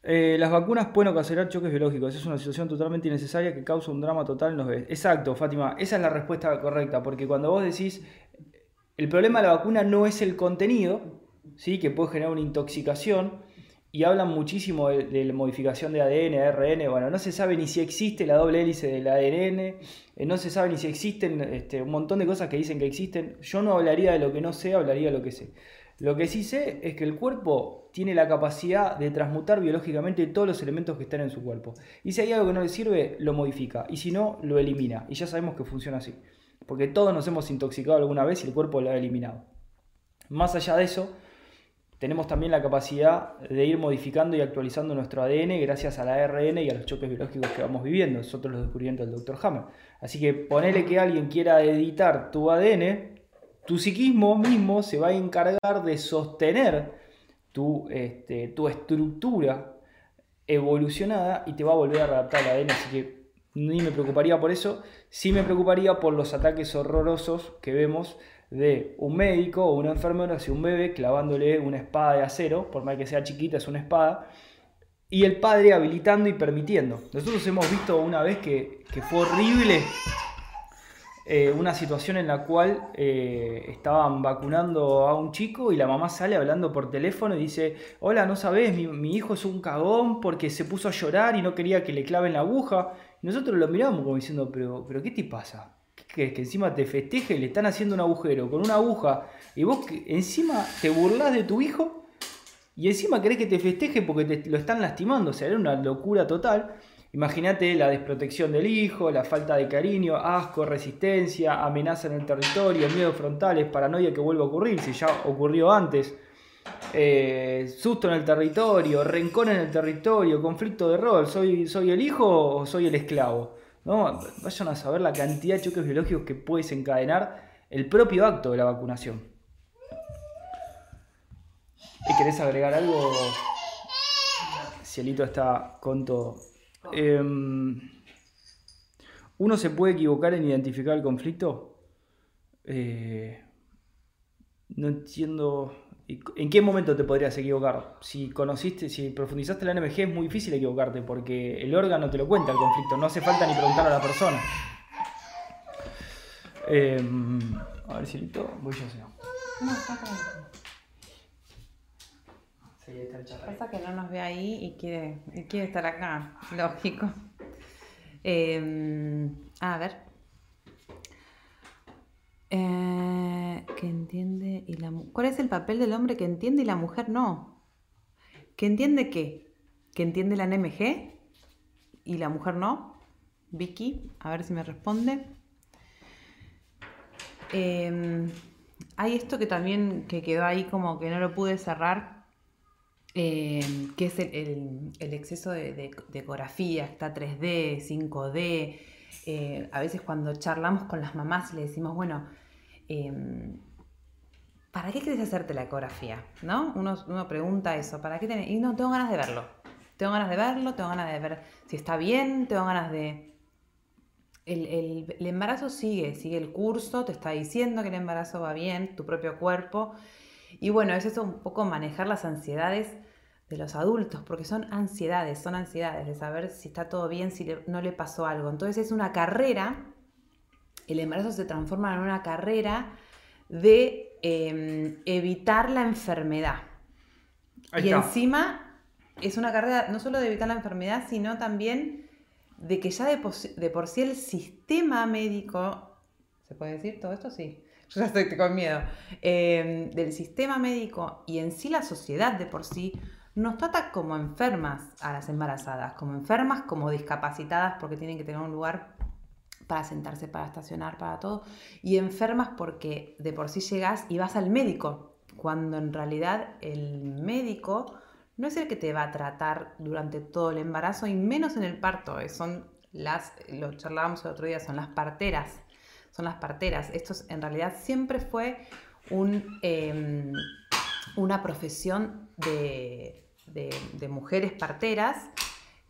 Eh, las vacunas pueden ocasionar choques biológicos. Es una situación totalmente innecesaria que causa un drama total en los. Exacto, Fátima. Esa es la respuesta correcta. Porque cuando vos decís, el problema de la vacuna no es el contenido, ¿sí? que puede generar una intoxicación. Y hablan muchísimo de, la modificación de ADN, ARN. Bueno, no se sabe ni si existe la doble hélice del ADN. Eh, no se sabe ni si existen este, un montón de cosas que dicen que existen. Yo no hablaría de lo que no sé, hablaría de lo que sé. Lo que sí sé es que el cuerpo tiene la capacidad de transmutar biológicamente todos los elementos que están en su cuerpo. Y si hay algo que no le sirve, lo modifica. Y si no, lo elimina. Y ya sabemos que funciona así. Porque todos nos hemos intoxicado alguna vez y el cuerpo lo ha eliminado. Más allá de eso, tenemos también la capacidad de ir modificando y actualizando nuestro ADN gracias al ARN y a los choques biológicos que vamos viviendo. Nosotros los descubrimientos del Dr. Hammer. Así que ponele que alguien quiera editar tu ADN, tu psiquismo mismo se va a encargar de sostener tu, este, tu estructura evolucionada y te va a volver a adaptar al ADN. Así que ni me preocuparía por eso, sí me preocuparía por los ataques horrorosos que vemos de un médico o una enfermera hacia un bebé clavándole una espada de acero, por más que sea chiquita, es una espada, y el padre habilitando y permitiendo. Nosotros hemos visto una vez que, que fue horrible eh, una situación en la cual eh, estaban vacunando a un chico y la mamá sale hablando por teléfono y dice, hola, no sabes, mi, hijo es un cagón porque se puso a llorar y no quería que le claven la aguja. Nosotros lo miramos como diciendo, pero, pero ¿qué te pasa? ¿Qué Que encima te festeje y le están haciendo un agujero con una aguja y vos encima te burlas de tu hijo y encima querés que te festeje porque te lo están lastimando. O sea, era una locura total. Imagínate la desprotección del hijo, la falta de cariño, asco, resistencia, amenaza en el territorio, miedos frontales, paranoia que vuelva a ocurrir, si ya ocurrió antes, eh, susto en el territorio, rencor en el territorio, conflicto de rol, ¿soy, soy el hijo o soy el esclavo? Vayan a saber la cantidad de choques biológicos que puede desencadenar el propio acto de la vacunación. ¿Y querés agregar algo? Cielito está con todo. Em, ¿Uno se puede equivocar en identificar el conflicto? Eh, no entiendo. ¿En qué momento te podrías equivocar? Si conociste, si profundizaste la NMG es muy difícil equivocarte porque el órgano te lo cuenta el conflicto, no hace falta ni preguntar a la persona. Em, a ver voy yo, si. No, está Pasa que no nos ve ahí y quiere, quiere estar acá, lógico. Em, a ver. Eh, que entiende y la ¿Cuál es el papel del hombre que entiende y la mujer no? ¿Que entiende qué? ¿Que entiende la NMG y la mujer no? Vicky, a ver si me responde. Em, hay esto que también que quedó ahí como que no lo pude cerrar, em, que es el, exceso de, ecografía, está 3D, 5D. Eh, a veces cuando charlamos con las mamás le decimos, bueno, em, ¿para qué querés hacerte la ecografía? ¿No? Uno, pregunta eso, ¿para qué tenés? Y no, tengo ganas de verlo. Tengo ganas de verlo, tengo ganas de ver si está bien, tengo ganas de, el, embarazo sigue, sigue el curso, te está diciendo que el embarazo va bien, tu propio cuerpo. Y bueno, es eso un poco manejar las ansiedades de los adultos, porque son ansiedades, son ansiedades de saber si está todo bien, si no le pasó algo. Entonces es una carrera, el embarazo se transforma en una carrera de em, evitar la enfermedad. y encima es una carrera no solo de evitar la enfermedad, sino también de que ya de, por sí el sistema médico, ¿se puede decir todo esto? Sí, [laughs] yo ya estoy con miedo, em, del sistema médico y en sí la sociedad de por sí, nos trata como enfermas a las embarazadas, como enfermas, como discapacitadas porque tienen que tener un lugar para sentarse, para estacionar, para todo, y enfermas porque de por sí llegas y vas al médico, cuando en realidad el médico no es el que te va a tratar durante todo el embarazo y menos en el parto. Eh, son las, lo charlábamos el otro día, son las parteras. Son las parteras. Esto en realidad siempre fue un, em, una profesión de, mujeres parteras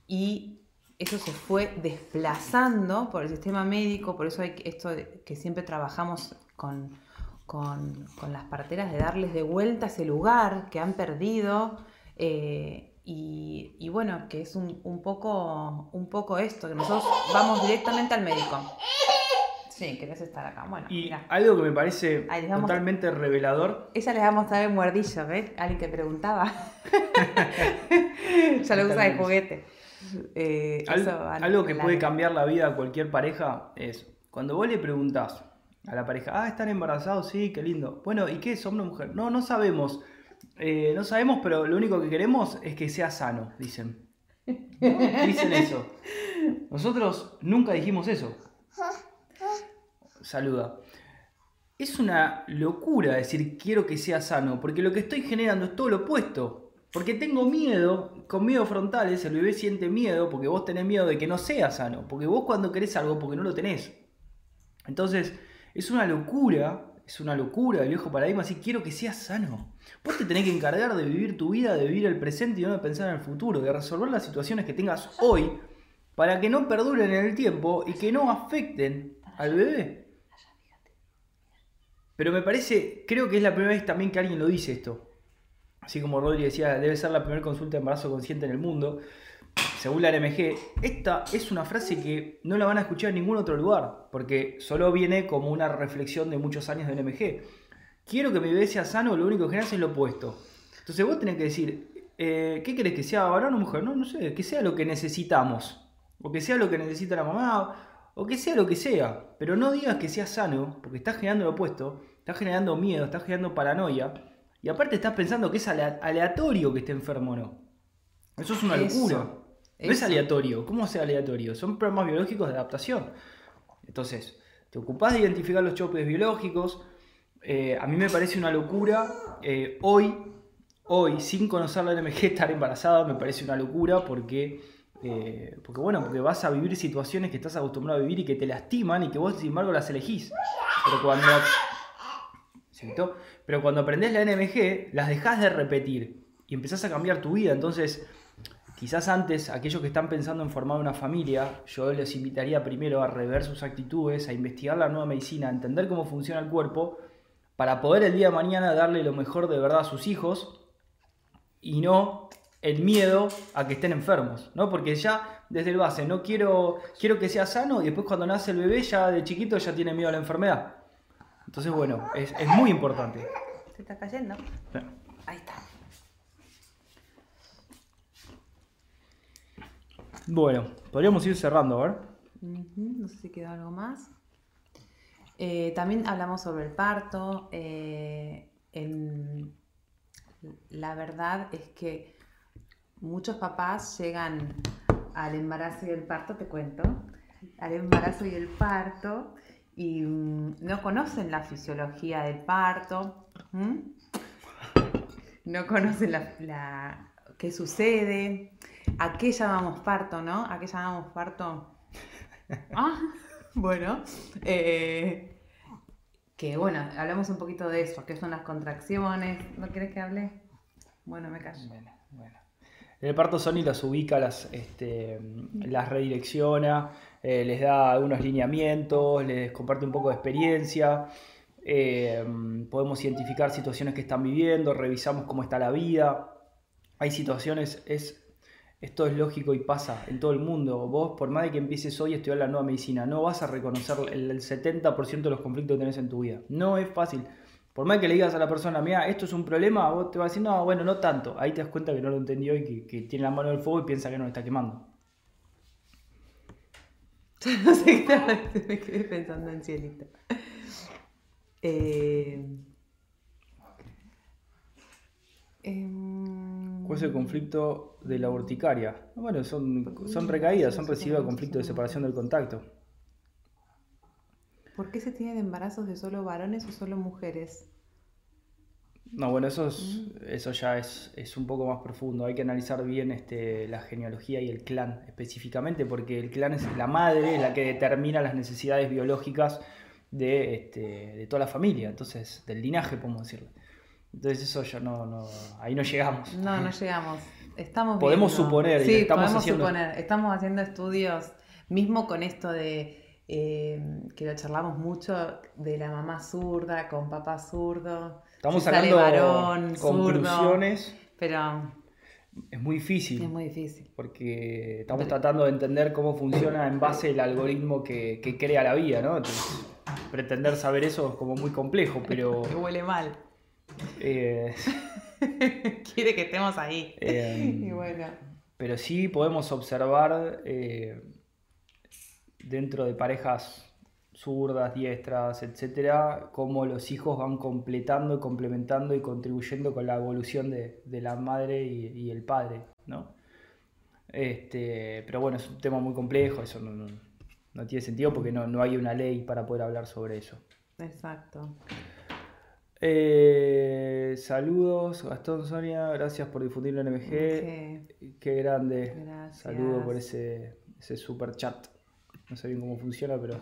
y eso se fue desplazando por el sistema médico, por eso hay esto que siempre trabajamos con, con, con, las parteras, de darles de vuelta ese lugar que han perdido eh, y, bueno, que es un, poco, un poco esto, que nosotros vamos directamente al médico. Sí, querés estar acá. Bueno, y algo que me parece totalmente revelador. Ella les va a mostrar el muerdillo, ¿ves? Alguien que preguntaba. [laughs] ya lo usa de juguete. Eh, algo que puede cambiar la vida a cualquier pareja es cuando vos le preguntás a la pareja, ah, están embarazados, sí, qué lindo. Bueno, ¿y qué es hombre o mujer? No, no sabemos. Eh, no sabemos, pero lo único que queremos es que sea sano, dicen. [laughs] Dicen eso. Nosotros nunca dijimos eso. Saluda. Es una locura decir quiero que sea sano, porque lo que estoy generando es todo lo opuesto. Porque tengo miedo, con miedo frontales, el bebé siente miedo porque vos tenés miedo de que no sea sano. Porque vos cuando querés algo, porque no lo tenés. Entonces, es una locura es una locura el viejo paradigma, así quiero que seas sano. Vos te tenés que encargar de vivir tu vida, de vivir el presente y no de pensar en el futuro, de resolver las situaciones que tengas hoy para que no perduren en el tiempo y que no afecten al bebé. Pero me parece, creo que es la primera vez también que alguien lo dice esto. Así como Rodri decía, debe ser la primera consulta de embarazo consciente en el mundo según la RMG, esta es una frase que no la van a escuchar en ningún otro lugar, porque solo viene como una reflexión de muchos años de NMG. Quiero que mi bebé sea sano, lo único que generas es lo opuesto. Entonces vos tenés que decir, eh, ¿qué querés que sea varón o mujer? No, no sé, que sea lo que necesitamos, o que sea lo que necesita la mamá, o que sea lo que sea, pero no digas que sea sano, porque estás generando lo opuesto, estás generando miedo, estás generando paranoia, y aparte estás pensando que es aleatorio que esté enfermo o no. Eso es una locura. No es aleatorio. ¿Cómo sea aleatorio? Son programas biológicos de adaptación. Entonces, te ocupás de identificar los chopes biológicos. Eh, a mí me parece una locura. Eh, hoy, hoy, sin conocer la NMG, estar embarazada me parece una locura porque, eh, porque, bueno, porque vas a vivir situaciones que estás acostumbrado a vivir y que te lastiman y que vos, sin embargo, las elegís. Pero cuando, Pero cuando aprendés la NMG, las dejás de repetir y empezás a cambiar tu vida. Entonces, Quizás antes, aquellos que están pensando en formar una familia, yo les invitaría primero a rever sus actitudes, a investigar la nueva medicina, a entender cómo funciona el cuerpo, para poder el día de mañana darle lo mejor de verdad a sus hijos y no el miedo a que estén enfermos, ¿no? Porque ya desde el base, no quiero, quiero que sea sano y después cuando nace el bebé ya de chiquito ya tiene miedo a la enfermedad. Entonces, bueno, es, es muy importante. Se está cayendo. Ahí está. Bueno, podríamos ir cerrando, a ver. No sé si queda algo más. Eh, también hablamos sobre el parto. eh, en- la verdad es que muchos papás llegan al embarazo y el parto, te cuento, al embarazo y el parto y mm, no conocen la fisiología del parto, no conocen la, la- qué sucede, a qué llamamos parto, ¿no? ¿A qué llamamos parto? [laughs] Ah, bueno, eh, que bueno, hablamos un poquito de eso, qué son las contracciones. ¿No quieres que hable? Bueno, me callo. Bueno, bueno. El parto Sony las ubica, las, este, las redirecciona, eh, les da algunos lineamientos, les comparte un poco de experiencia, eh, podemos identificar situaciones que están viviendo, revisamos cómo está la vida. Hay situaciones, es, esto es lógico y pasa en todo el mundo. Vos, por más de que empieces hoy a estudiar la nueva medicina, no vas a reconocer el 70% de los conflictos que tenés en tu vida. No es fácil. Por más que le digas a la persona, mira, esto es un problema, vos te vas a decir, no, bueno, no tanto. Ahí te das cuenta que no lo entendió y que, que tiene la mano en el fuego y piensa que no lo está quemando. [laughs] no sé qué [laughs] me quedé pensando en cielito. Eh, ¿Cuál es el conflicto de la urticaria? Bueno, son, son recaídas, son residuos de conflicto de separación del contacto. ¿Por qué se tienen embarazos de solo varones o solo mujeres? No, bueno, eso, es- eso ya es, es un poco más profundo. Hay que analizar bien este, la genealogía y el clan específicamente, porque el clan es la madre, es la que determina las necesidades biológicas de, este, de toda la familia, entonces, del linaje, podemos decirlo. Entonces eso ya no, no ahí no llegamos. No, no [laughs] llegamos. Estamos Podemos viendo- suponer, Sí, estamos podemos haciendo- suponer. Estamos haciendo estudios, mismo con esto de eh, que lo charlamos mucho de la mamá zurda con papá zurdo. Estamos si sacando varón, zurdo, conclusiones, pero es muy difícil. es muy difícil. porque estamos Pero- tratando de entender cómo funciona en base al algoritmo que, que crea la vida, ¿no? Entonces, pretender saber eso es como muy complejo, pero [laughs] Que huele mal. eh, [laughs] Quiere que estemos ahí. eh, y bueno. pero sí podemos observar eh, dentro de parejas zurdas, diestras, etcétera, cómo los hijos van completando, complementando y contribuyendo con la evolución de, de la madre y, y el padre, ¿no? Este, pero bueno, es un tema muy complejo, eso no, no- no tiene sentido porque no, no hay una ley para poder hablar sobre eso. Exacto. Eh, saludos, Gastón, Sonia, gracias por difundirlo en MG. Ok. Qué grande. Gracias. Saludo por ese, ese super chat. No sé bien cómo funciona, pero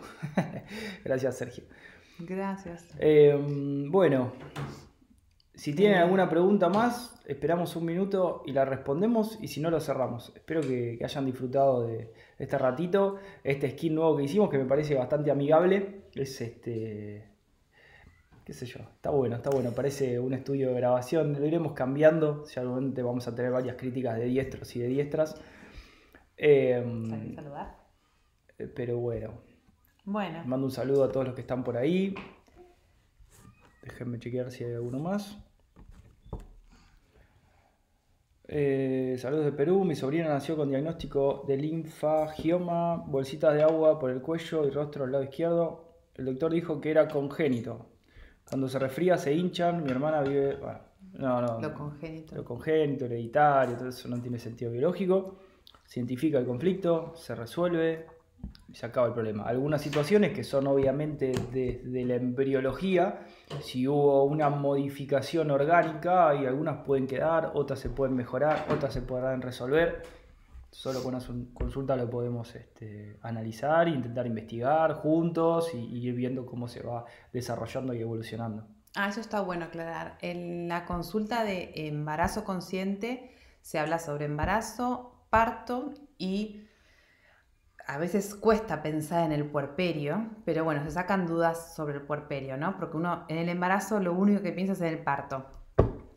[laughs] gracias, Sergio. Gracias. Eh, bueno, si tienen alguna pregunta más, esperamos un minuto y la respondemos y si no lo cerramos. Espero que, que hayan disfrutado de este ratito, este skin nuevo que hicimos que me parece bastante amigable. Es este, qué sé yo, está bueno, está bueno, parece un estudio de grabación, lo iremos cambiando, seguramente vamos a tener varias críticas de diestros y de diestras. Eh, ¿Sabes saludar? Pero bueno, Bueno. Mando un saludo a todos los que están por ahí. Déjenme chequear si hay alguno más. Eh, saludos de Perú. Mi sobrina nació con diagnóstico de linfagioma, bolsitas de agua por el cuello y rostro al lado izquierdo. El doctor dijo que era congénito. Cuando se resfría se hinchan. Mi hermana vive. bueno, no, no. Lo congénito. Lo congénito, hereditario, todo eso no tiene sentido biológico. Se identifica el conflicto, se resuelve se acaba el problema. Algunas situaciones que son obviamente desde la embriología, si hubo una modificación orgánica y algunas pueden quedar, otras se pueden mejorar, otras se podrán resolver. Solo con una consulta lo podemos este, analizar, intentar investigar juntos y, y ir viendo cómo se va desarrollando y evolucionando. Ah, eso está bueno aclarar. En la consulta de embarazo consciente se habla sobre embarazo, parto y a veces cuesta pensar en el puerperio, pero bueno, se sacan dudas sobre el puerperio, ¿no? Porque uno en el embarazo lo único que piensa es en el parto.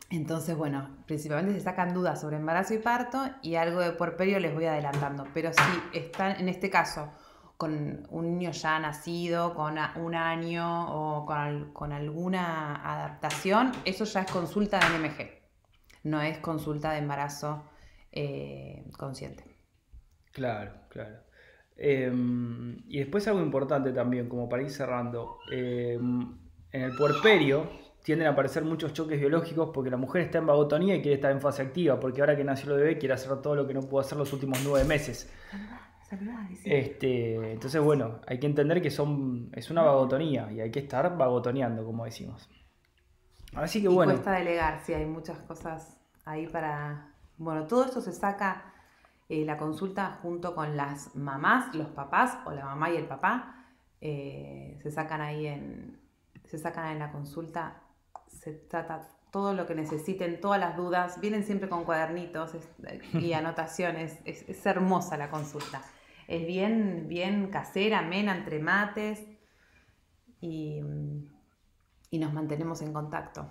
Entonces, bueno, principalmente se sacan dudas sobre embarazo y parto y algo de puerperio les voy adelantando. Pero si están, en este caso, con un niño ya nacido, con un año o con, alguna adaptación, eso ya es consulta de NMG, no es consulta de embarazo eh, consciente. Claro, claro. Em, y después algo importante también, como para ir cerrando, em, en el puerperio tienden a aparecer muchos choques biológicos porque la mujer está en vagotonía y quiere estar en fase activa, porque ahora que nació el bebé quiere hacer todo lo que no pudo hacer los últimos nueve meses. Este, entonces, bueno, hay que entender que son, es una vagotonía y hay que estar vagotoneando, como decimos. Así que bueno. Cuesta delegar, sí, hay muchas cosas ahí para. Bueno, todo esto se saca eh, la consulta junto con las mamás, los papás o la mamá y el papá, eh, se sacan ahí en, se sacan en la consulta, se trata todo lo que necesiten, todas las dudas, vienen siempre con cuadernitos y [laughs] anotaciones, es, hermosa la consulta. Es bien, bien casera, amena, entre mates y, y nos mantenemos en contacto.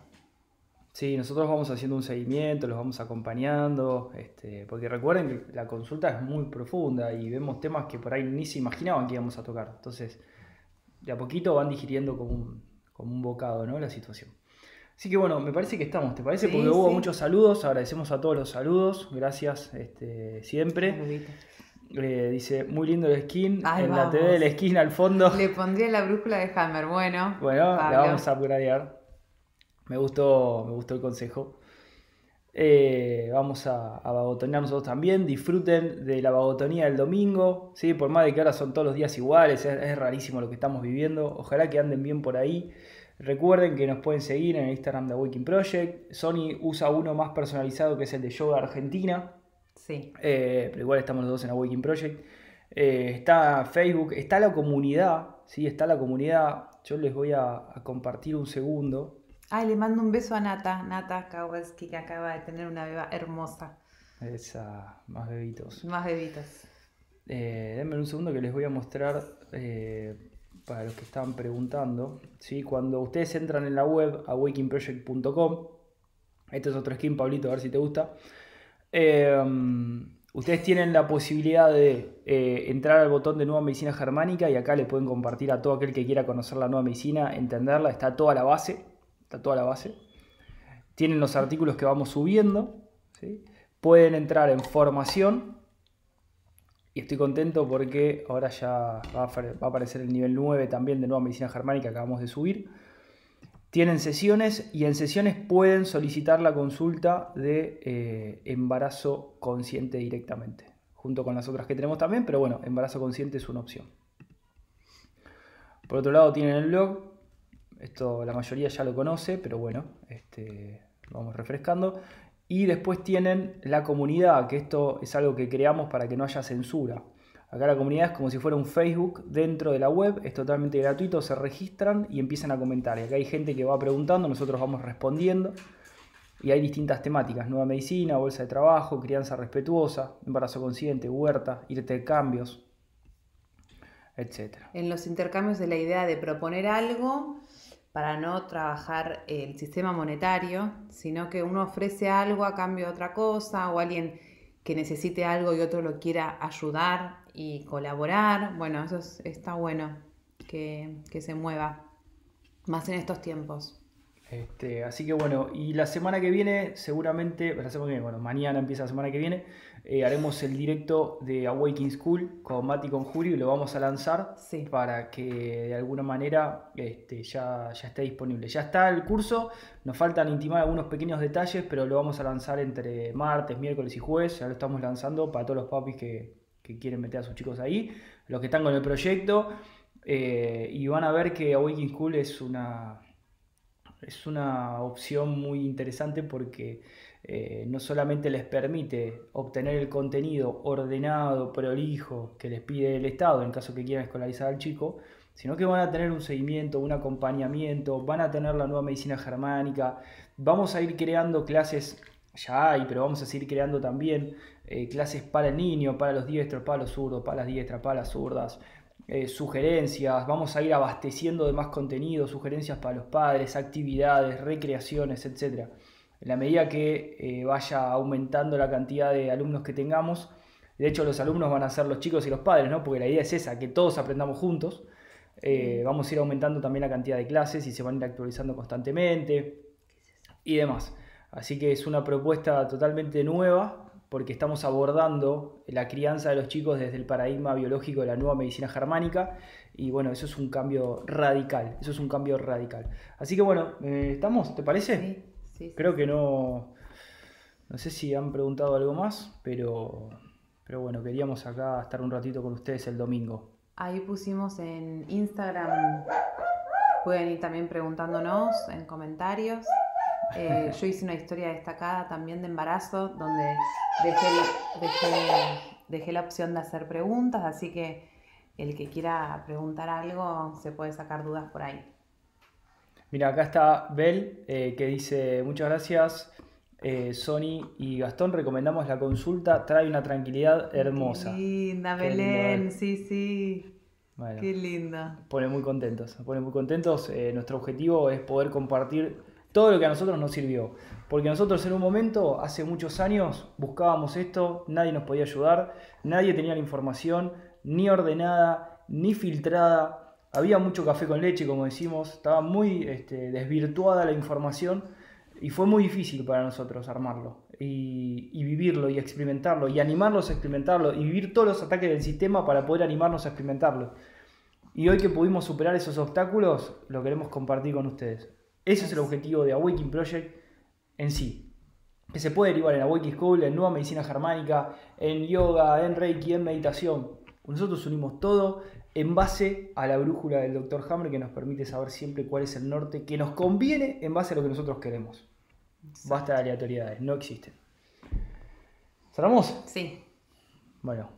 Sí, nosotros vamos haciendo un seguimiento, los vamos acompañando, este, porque recuerden que la consulta es muy profunda y vemos temas que por ahí ni se imaginaban que íbamos a tocar. Entonces, de a poquito van digiriendo como un, como un bocado ¿no? la situación. Así que bueno, me parece que estamos, ¿te parece? Porque hubo muchos saludos, agradecemos a todos los saludos, gracias este, siempre. Eh, dice, muy lindo el skin, en la TV del skin al fondo. Le pondría la brújula de Hammer, bueno. Bueno, la vamos a upgradear. Me gustó, me gustó el consejo. Eh, vamos a, a, vagotonear nosotros también. Disfruten de la vagotonía del domingo. ¿sí? Por más de que ahora son todos los días iguales, es, rarísimo lo que estamos viviendo. Ojalá que anden bien por ahí. Recuerden que nos pueden seguir en el Instagram de Waking Project. Sony usa uno más personalizado que es el de Yoga Argentina. Sí. Eh, pero igual estamos los dos en Awakening Project. Eh, está Facebook, está la comunidad. ¿sí? Está la comunidad. Yo les voy a compartir un segundo. Ay, le mando un beso a Nata, Nata Kowalski, que acaba de tener una beba hermosa. Esa, más bebitos. Más bebitos. Eh, denme un segundo que les voy a mostrar eh, para los que estaban preguntando. ¿sí? Cuando ustedes entran en la web awakingproject.com, este es otro skin, Pablito, a ver si te gusta. Eh, ustedes tienen la posibilidad de eh, entrar al botón de nueva medicina germánica y acá le pueden compartir a todo aquel que quiera conocer la nueva medicina, entenderla, está toda la base está toda la base. Tienen los artículos que vamos subiendo. Pueden entrar en formación. Y estoy contento porque ahora ya va a aparecer el nivel 9 también de nueva medicina germánica que acabamos de subir. Tienen sesiones y en sesiones pueden solicitar la consulta de eh, embarazo consciente directamente, junto con las otras que tenemos también, pero bueno, embarazo consciente es una opción. Por otro lado tienen el blog, esto la mayoría ya lo conoce, pero bueno, este, vamos refrescando. Y después tienen la comunidad, que esto es algo que creamos para que no haya censura. Acá la comunidad es como si fuera un Facebook dentro de la web, es totalmente gratuito, se registran y empiezan a comentar. Y acá hay gente que va preguntando, nosotros vamos respondiendo. Y hay distintas temáticas, nueva medicina, bolsa de trabajo, crianza respetuosa, embarazo consciente, huerta, intercambios, etc. En los intercambios de la idea de proponer algo para no trabajar el sistema monetario, sino que uno ofrece algo a cambio de otra cosa o alguien que necesite algo y otro lo quiera ayudar y colaborar. Bueno, eso está bueno que, que se mueva, más en estos tiempos. Este, así que bueno, y la semana que viene, seguramente, la semana que viene, bueno, mañana empieza la semana que viene, eh, haremos el directo de Awakening School con Mati y con Julio y lo vamos a lanzar para que de alguna manera este, ya, ya esté disponible. Ya está el curso, nos faltan intimar algunos pequeños detalles, pero lo vamos a lanzar entre martes, miércoles y jueves, ya lo estamos lanzando para todos los papis que, quieren meter a sus chicos ahí, los que están con el proyecto, eh, y van a ver que Awakening School es una es una opción muy interesante porque eh, no solamente les permite obtener el contenido ordenado, prolijo, que les pide el Estado en caso que quieran escolarizar al chico, sino que van a tener un seguimiento, un acompañamiento, van a tener la nueva medicina germánica, vamos a ir creando clases ya hay, pero vamos a seguir creando también eh, clases para el niño, para los diestros, para los zurdos, para las diestras, para las zurdas, eh, sugerencias, vamos a ir abasteciendo de más contenido, sugerencias para los padres, actividades, recreaciones, etc. En la medida que eh, vaya aumentando la cantidad de alumnos que tengamos, de hecho los alumnos van a ser los chicos y los padres, ¿no? porque la idea es esa, que todos aprendamos juntos, vamos a ir aumentando también la cantidad de clases y se van a ir actualizando constantemente y demás. Así que es una propuesta totalmente nueva porque estamos abordando la crianza de los chicos desde el paradigma biológico de la nueva medicina germánica y bueno, eso es un cambio radical, eso es un cambio radical. Así que bueno, eh, ¿estamos? ¿Te parece? Sí, sí, Creo que no, no sé si han preguntado algo más, pero, pero bueno, queríamos acá estar un ratito con ustedes el domingo. Ahí pusimos en Instagram, pueden ir también preguntándonos en comentarios. Eh, yo hice una historia destacada también de embarazo donde dejé, la opción de hacer preguntas, así que el que quiera preguntar algo se puede sacar dudas por ahí. Mira, acá está Bel eh, que dice muchas gracias. Eh, Sony y Gastón recomendamos la consulta, trae una tranquilidad hermosa. Qué linda, Belén, sí, sí. Qué linda. Pone muy contentos, pone muy contentos. nuestro objetivo es poder compartir todo lo que a nosotros nos sirvió. Porque nosotros en un momento, hace muchos años, buscábamos esto, nadie nos podía ayudar, nadie tenía la información ni ordenada, ni filtrada. Había mucho café con leche, como decimos, estaba muy este, desvirtuada la información y fue muy difícil para nosotros armarlo y, vivirlo y experimentarlo y animarlos a experimentarlo y vivir todos los ataques del sistema para poder animarnos a experimentarlo. Y hoy que pudimos superar esos obstáculos, lo queremos compartir con ustedes. Ese es el objetivo de Awakening Project en sí. Que se puede derivar en Awakening School, en Nueva Medicina Germánica, en yoga, en Reiki, en meditación. Nosotros unimos todo en base a la brújula del Dr. Hammer que nos permite saber siempre cuál es el norte que nos conviene en base a lo que nosotros queremos. Basta de aleatoriedades, no existen. ¿Cerramos? Sí. Bueno,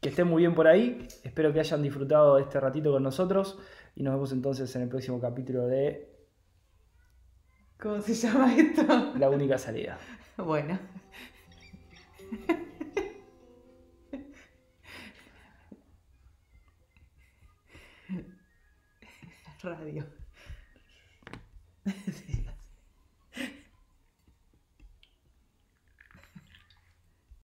que estén muy bien por ahí. Espero que hayan disfrutado de este ratito con nosotros. Y nos vemos entonces en el próximo capítulo de ¿Cómo se llama esto? La única salida. Bueno. [laughs] Radio.